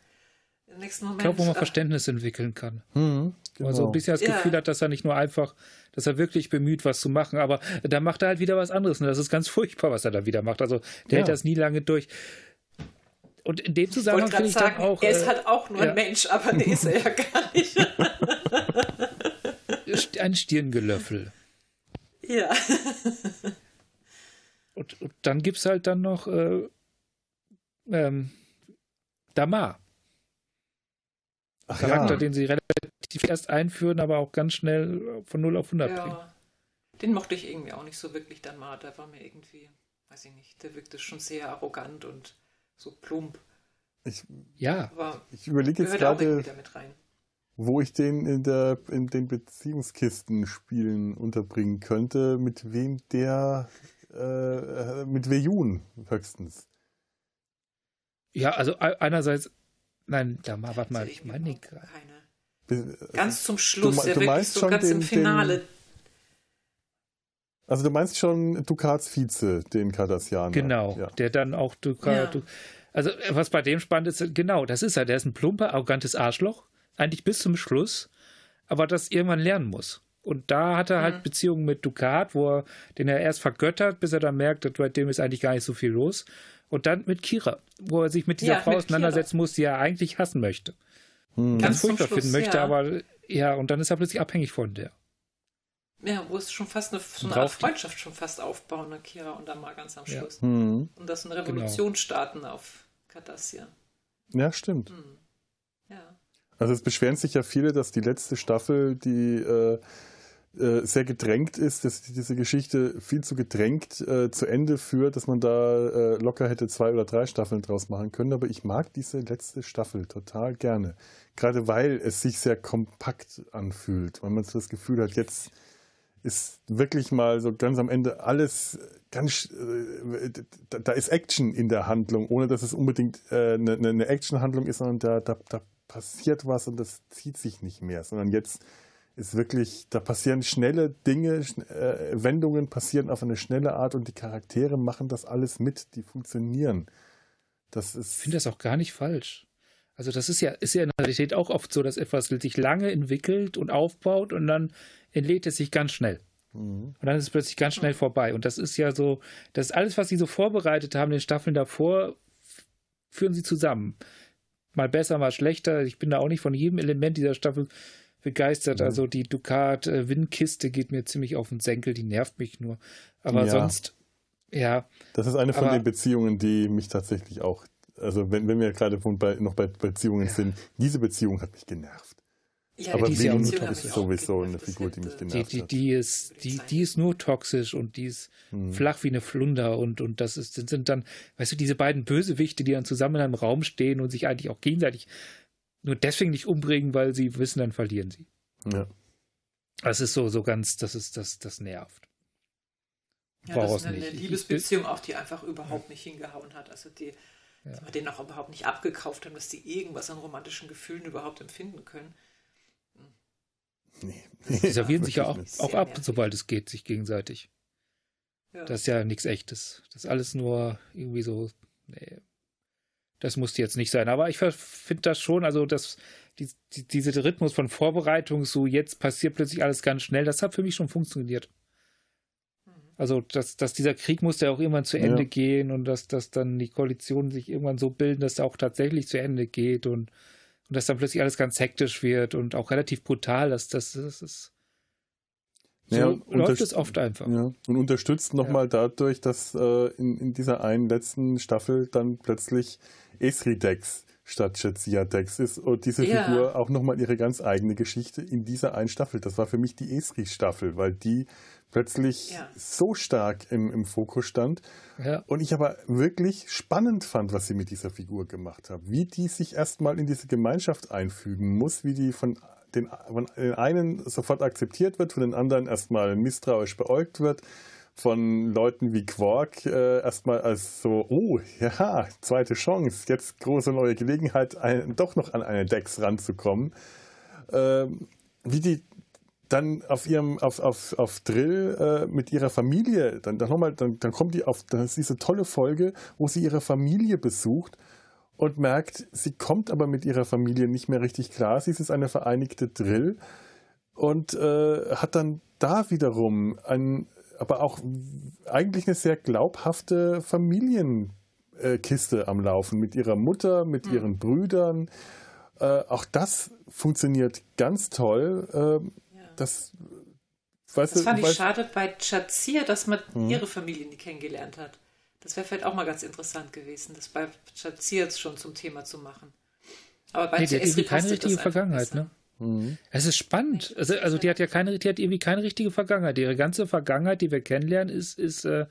im nächsten Moment. Ich glaube, wo man äh, Verständnis entwickeln kann. Mhm, genau. Also ein bisschen das Gefühl ja. hat, dass er nicht nur einfach, dass er wirklich bemüht, was zu machen, aber da macht er halt wieder was anderes. Und das ist ganz furchtbar, was er da wieder macht. Also der ja. hält das nie lange durch. Und in dem Zusammenhang finde ich sagen, dann auch. Er ist äh, halt auch nur ja. ein Mensch, aber nee, ist er ja gar nicht. [LAUGHS] ein Stirngelöffel. Ja. [LAUGHS] und, und, dann gibt es halt dann noch äh, ähm, Damar. Ach, Charakter, ja. den sie relativ erst einführen, aber auch ganz schnell von 0 auf 100 ja. bringen. Den mochte ich irgendwie auch nicht so wirklich, Damar. Der war mir irgendwie, weiß ich nicht, der wirkte schon sehr arrogant und so plump. Ich, ja. Aber ich überlege jetzt gerade, wo ich den in, der, in den Beziehungskisten-Spielen unterbringen könnte, mit wem der, äh, mit Wejun höchstens. Ja, also einerseits, nein, da mal, warte mal, ich meine keine. Ganz zum Schluss, du, du meinst so ganz den, im Finale. Den, also du meinst schon Dukats Vize, den Cardassianer. Genau, ja. der dann auch Dukat. Ja. Also was bei dem spannend ist, genau, das ist er, der ist ein plumper, arrogantes Arschloch eigentlich bis zum Schluss, aber das irgendwann lernen muss. Und da hat er halt mhm. Beziehungen mit Ducat, wo er, den er erst vergöttert, bis er dann merkt, dass bei dem ist eigentlich gar nicht so viel los. Und dann mit Kira, wo er sich mit dieser ja, Frau auseinandersetzen Kira. muss, die er eigentlich hassen möchte. Mhm. Ganz furchtbar finden möchte, ja. aber ja, und dann ist er plötzlich abhängig von der. Ja, wo es schon fast eine, so eine Art Freundschaft schon fast aufbauen, ne, Kira und dann mal ganz am Schluss. Ja. Mhm. Und das eine Revolution genau. starten auf Cardassia. Ja, stimmt. Mhm. Also es beschweren sich ja viele, dass die letzte Staffel, die äh, äh, sehr gedrängt ist, dass diese Geschichte viel zu gedrängt äh, zu Ende führt, dass man da äh, locker hätte zwei oder drei Staffeln draus machen können. Aber ich mag diese letzte Staffel total gerne. Gerade weil es sich sehr kompakt anfühlt, weil man so das Gefühl hat, jetzt ist wirklich mal so ganz am Ende alles ganz, äh, da, ist Action in der Handlung, ohne dass es unbedingt eine, eine Actionhandlung ist, sondern da, da, da passiert was und das zieht sich nicht mehr, sondern jetzt ist wirklich, da passieren schnelle Dinge, äh, Wendungen passieren auf eine schnelle Art und die Charaktere machen das alles mit, die funktionieren. Das ist ich finde das auch gar nicht falsch. Also das ist ja, ist ja in der Realität auch oft so, dass etwas sich lange entwickelt und aufbaut und dann entlädt es sich ganz schnell. Mhm. Und dann ist es plötzlich ganz schnell vorbei. Und das ist ja so, das alles, was sie so vorbereitet haben den Staffeln davor, führen sie zusammen mal besser, mal schlechter. Ich bin da auch nicht von jedem Element dieser Staffel begeistert. Mhm. Also die Ducat äh, Windkiste geht mir ziemlich auf den Senkel, die nervt mich nur. Aber ja. sonst, ja. Das ist eine von aber, den Beziehungen, die mich tatsächlich auch, also wenn, wenn wir gerade bei, noch bei Beziehungen ja. sind, diese Beziehung hat mich genervt. Ja, aber Venus ist sowieso eine Figur, die mich genervt die, die, die ist, die, die ist nur toxisch und die ist hm. flach wie eine Flunder und, und das ist, sind dann, weißt du, diese beiden Bösewichte, die dann zusammen in einem Raum stehen und sich eigentlich auch gegenseitig nur deswegen nicht umbringen, weil sie wissen, dann verlieren sie. Ja. Das ist so, so ganz, das ist, das, das nervt. Ja, das ist eine, eine Liebesbeziehung auch, die einfach überhaupt nicht hingehauen hat. Also die, ja. dass wir den auch überhaupt nicht abgekauft haben, dass die irgendwas an romantischen Gefühlen überhaupt empfinden können. Nee. Die [LAUGHS] servieren sich ja auch, auch ab, nervig. sobald es geht, sich gegenseitig. Ja. Das ist ja nichts Echtes. Das ist alles nur irgendwie so. Nee, das musste jetzt nicht sein. Aber ich finde das schon, also das, die, die, dieser Rhythmus von Vorbereitung, so jetzt passiert plötzlich alles ganz schnell, das hat für mich schon funktioniert. Also, dass, dass dieser Krieg muss ja auch irgendwann zu Ende ja. gehen und dass, dass dann die Koalitionen sich irgendwann so bilden, dass er auch tatsächlich zu Ende geht und, und dass dann plötzlich alles ganz hektisch wird und auch relativ brutal. Das, das, das ist. So ja, läuft es oft einfach. Ja, und unterstützt nochmal ja. dadurch, dass äh, in, in dieser einen letzten Staffel dann plötzlich Esri-Dex statt Jetsia-Dex ist und diese ja. Figur auch nochmal ihre ganz eigene Geschichte in dieser einen Staffel. Das war für mich die Esri-Staffel, weil die plötzlich ja. so stark im, im Fokus stand. Ja. Und ich aber wirklich spannend fand, was sie mit dieser Figur gemacht haben. Wie die sich erstmal in diese Gemeinschaft einfügen muss, wie die von den, von den einen sofort akzeptiert wird, von den anderen erstmal misstrauisch beäugt wird, von Leuten wie Quark äh, erstmal als so, oh, ja, zweite Chance, jetzt große neue Gelegenheit, ein, doch noch an eine Dex ranzukommen. Ähm, wie die dann auf ihrem, auf, auf, auf Drill äh, mit ihrer Familie, dann, dann nochmal, dann, dann kommt die auf, dann ist diese tolle Folge, wo sie ihre Familie besucht und merkt, sie kommt aber mit ihrer Familie nicht mehr richtig klar. Sie ist eine vereinigte Drill und äh, hat dann da wiederum ein, aber auch eigentlich eine sehr glaubhafte Familienkiste äh, am Laufen mit ihrer Mutter, mit mhm. ihren Brüdern. Äh, auch das funktioniert ganz toll. Ähm, das, weißt das fand ich schade bei Chazir, dass man mhm. ihre Familie nie kennengelernt hat. Das wäre vielleicht auch mal ganz interessant gewesen, das bei Chazir schon zum Thema zu machen. Aber bei nee, hat irgendwie keine richtige Vergangenheit, ne? Mhm. Es ist spannend. Also, also die hat ja keine, die hat irgendwie keine richtige Vergangenheit. Ihre ganze Vergangenheit, die wir kennenlernen, ist, ist, äh,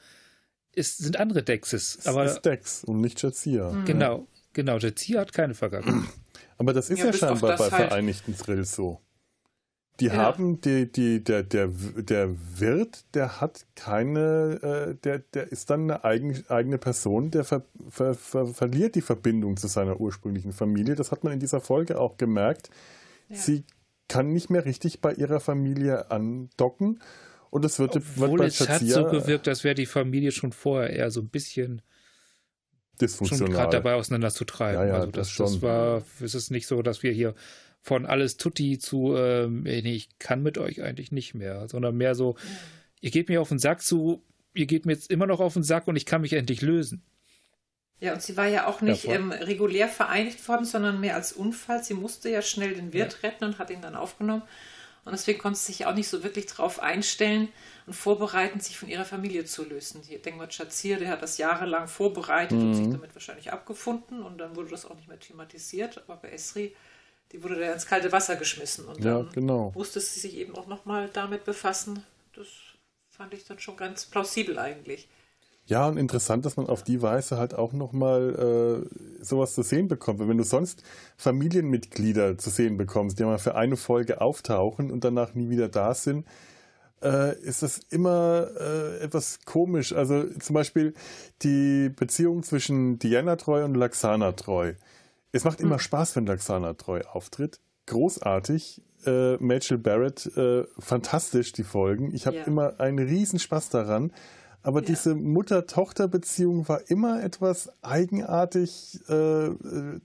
ist sind andere Dexes. Aber es ist Dex und nicht Jazia. Mhm. Genau, genau. Jazia hat keine Vergangenheit. Aber das ist ja, ja scheinbar bei halt. Vereinigten Thrills so. Die ja. haben, die, die, der, der, der Wirt, der hat keine, äh, der, der ist dann eine eigen, eigene Person, der ver, ver, ver, verliert die Verbindung zu seiner ursprünglichen Familie. Das hat man in dieser Folge auch gemerkt. Ja. Sie kann nicht mehr richtig bei ihrer Familie andocken. Und es wird, Obwohl wird es hat so gewirkt, als wäre die Familie schon vorher eher so ein bisschen dysfunktional. gerade dabei auseinanderzutreiben. Ja, ja, also das, das, das war, es ist nicht so, dass wir hier von alles Tutti zu, ähm, nee, ich kann mit euch eigentlich nicht mehr, sondern mehr so, ihr geht mir auf den Sack zu, ihr geht mir jetzt immer noch auf den Sack und ich kann mich endlich lösen. Ja, und sie war ja auch nicht ähm, regulär vereinigt worden, sondern mehr als Unfall. Sie musste ja schnell den Wirt ja. retten und hat ihn dann aufgenommen. Und deswegen konnte sie sich auch nicht so wirklich darauf einstellen und vorbereiten, sich von ihrer Familie zu lösen. Hier, denk mal, Chazir, der hat das jahrelang vorbereitet mhm. und sich damit wahrscheinlich abgefunden und dann wurde das auch nicht mehr thematisiert. Aber bei Esri die wurde da ins kalte Wasser geschmissen. Und ja, genau. musste sie sich eben auch nochmal damit befassen. Das fand ich dann schon ganz plausibel eigentlich. Ja, und interessant, dass man auf die Weise halt auch nochmal äh, sowas zu sehen bekommt. Wenn du sonst Familienmitglieder zu sehen bekommst, die mal für eine Folge auftauchen und danach nie wieder da sind, äh, ist das immer äh, etwas komisch. Also zum Beispiel die Beziehung zwischen Diana Treu und Laxana Treu. Es macht immer hm. Spaß, wenn Laxana treu auftritt. Großartig. Äh, Rachel Barrett, äh, fantastisch die Folgen. Ich habe ja. immer einen riesen Spaß daran. Aber ja. diese Mutter-Tochter-Beziehung war immer etwas eigenartig, äh, äh,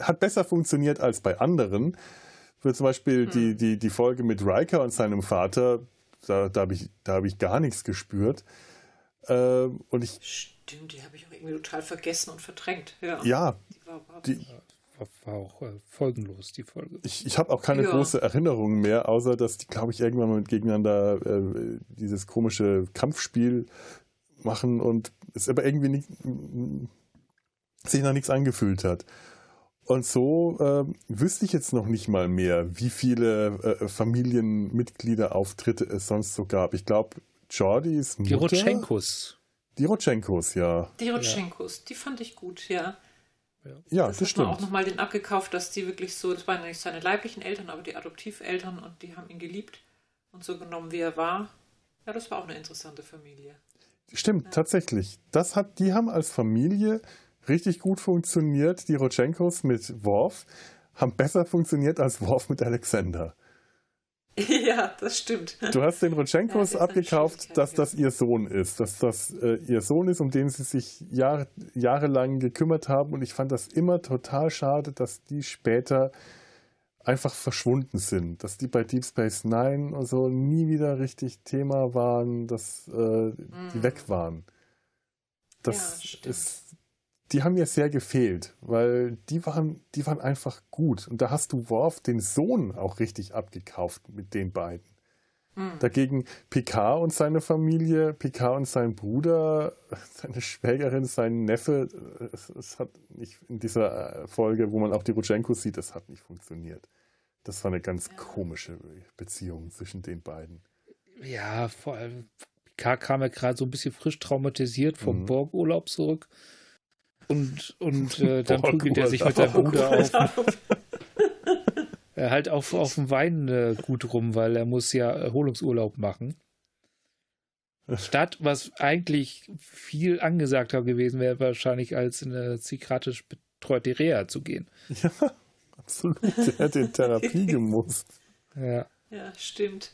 hat besser funktioniert als bei anderen. Für zum Beispiel hm. die, die, die Folge mit Riker und seinem Vater, da, da habe ich, hab ich gar nichts gespürt. Äh, und ich, Stimmt, die habe ich auch irgendwie total vergessen und verdrängt. Ja, ja die war, auch äh, folgenlos, die Folge. Ich, ich habe auch keine ja. große Erinnerung mehr, außer dass die, glaube ich, irgendwann mal gegeneinander äh, dieses komische Kampfspiel machen und es aber irgendwie nicht, sich noch nichts angefühlt hat. Und so äh, wüsste ich jetzt noch nicht mal mehr, wie viele äh, Familienmitglieder-Auftritte es sonst so gab. Ich glaube, Jordis Mutter... Die Rotschenkos. Die Rotschenkos, ja. Die Rotschenkos, die fand ich gut, ja. Ja, ja das, das stimmt. auch nochmal den abgekauft, dass die wirklich so, das waren nicht seine leiblichen Eltern, aber die Adoptiveltern und die haben ihn geliebt und so genommen, wie er war. Ja, das war auch eine interessante Familie. Stimmt, ja. tatsächlich. Das hat, die haben als Familie richtig gut funktioniert. Die Rotschenkos mit Worf haben besser funktioniert als Worf mit Alexander. [LAUGHS] Ja, das stimmt. Du hast den Rotschenkos ja, abgekauft, dass das ihr Sohn ist, dass das äh, ihr Sohn ist, um den sie sich Jahre, jahrelang gekümmert haben. Und ich fand das immer total schade, dass die später einfach verschwunden sind, dass die bei Deep Space Nine und so nie wieder richtig Thema waren, dass äh, mm. die mhm. weg waren. Das ja, ist, die haben mir sehr gefehlt, weil die waren, die waren einfach gut. Und da hast du Worf, den Sohn, auch richtig abgekauft mit den beiden. Mhm. Dagegen Picard und seine Familie, Picard und sein Bruder, seine Schwägerin, sein Neffe, es, es hat nicht in dieser Folge, wo man auch die Rutschenko sieht, das hat nicht funktioniert. Das war eine ganz ja. komische Beziehung zwischen den beiden. Ja, vor allem Picard kam ja gerade so ein bisschen frisch traumatisiert vom mhm. Borg-Urlaub zurück. Und, und äh, [LAUGHS] dann prügelt er sich mit seinem Bruder [LAUGHS] auf. äh, [LAUGHS] halt auf, auf dem Wein äh, gut rum, weil er muss ja Erholungsurlaub machen. Statt, was eigentlich viel angesagter gewesen wäre, wahrscheinlich als in eine psychiatrisch betreute Reha zu gehen. Ja, absolut. Er hätte in Therapie gemusst. Ja. Ja, stimmt.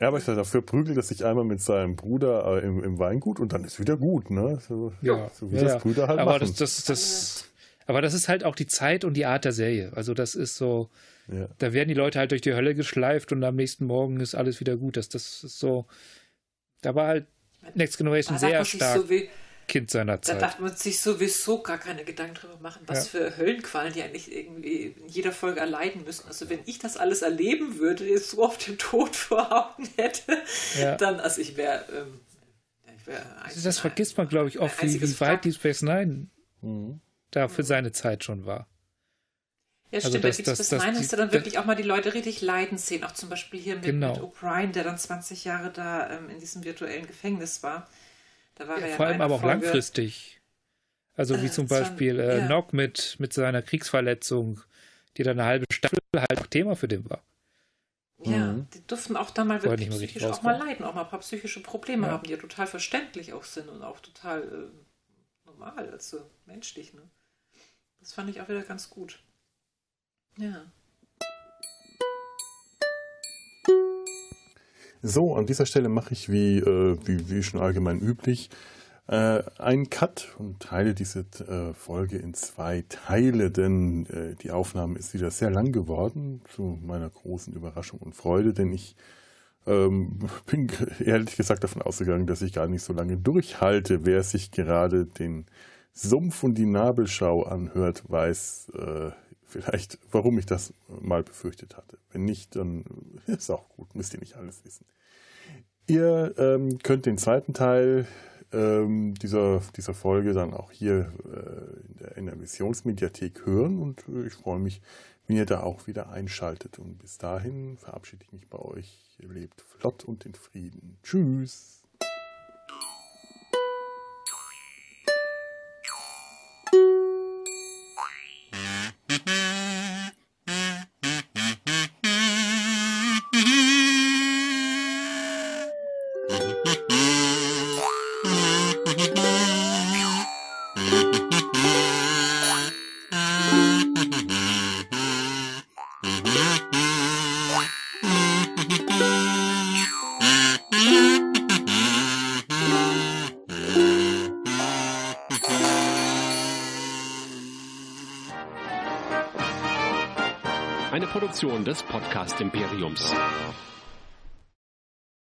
Ja, aber dafür prügelt er sich einmal mit seinem Bruder äh, im, im, Weingut und dann ist wieder gut, ne? So, ja, so wie ja, das Brüder halt aber machen. Das, das, das, aber das ist halt auch die Zeit und die Art der Serie. Also das ist so, ja. Da werden die Leute halt durch die Hölle geschleift und am nächsten Morgen ist alles wieder gut. Das, das ist so. Da war halt Next Generation sehr stark so wie, Kind seiner Zeit. Da darf man sich sowieso gar keine Gedanken drüber machen, was ja. für Höllenqualen die eigentlich irgendwie in jeder Folge erleiden müssen. Also wenn ich das alles erleben würde, jetzt so auf den Tod [LAUGHS] vor Augen hätte, ja. dann, also ich wäre. Ähm, wär also das vergisst man, glaube ich, oft, wie, wie weit Deep Space Nine mhm. da für seine Zeit schon war. Ja, also stimmt. Das, da gibt es bis dahin hast du dann wirklich auch mal die Leute richtig leiden sehen. Auch zum Beispiel hier mit, genau. mit O'Brien, der dann 20 Jahre da ähm, in diesem virtuellen Gefängnis war. Da war ja, er ja vor allem aber auch Folge, langfristig. Also wie äh, zum Beispiel äh, ja. Nock mit, mit seiner Kriegsverletzung, die dann eine halbe Staffel halt auch Thema für den war. Ja, mhm. die durften auch da mal wirklich psychisch auch mal leiden, auch mal ein paar psychische Probleme ja. haben, die ja total verständlich auch sind und auch total äh, normal, also menschlich. Ne? Das fand ich auch wieder ganz gut. Ja. So, an dieser Stelle mache ich wie, äh, wie, wie schon allgemein üblich äh, einen Cut und teile diese äh, Folge in zwei Teile, denn äh, die Aufnahme ist wieder sehr lang geworden, zu meiner großen Überraschung und Freude, denn ich ähm, [LAUGHS] bin ehrlich gesagt davon ausgegangen, dass ich gar nicht so lange durchhalte. Wer sich gerade den Sumpf und die Nabelschau anhört, weiß, äh, vielleicht, warum ich das mal befürchtet hatte. Wenn nicht, dann [LAUGHS] ist auch gut, müsst ihr nicht alles wissen. Ihr ähm, könnt den zweiten Teil ähm, dieser, dieser Folge dann auch hier äh, in, der, in der Missionsmediathek hören und ich freue mich, wenn ihr da auch wieder einschaltet. Und bis dahin verabschiede ich mich bei euch. Ihr lebt flott und in Frieden. Tschüss. Imperiums.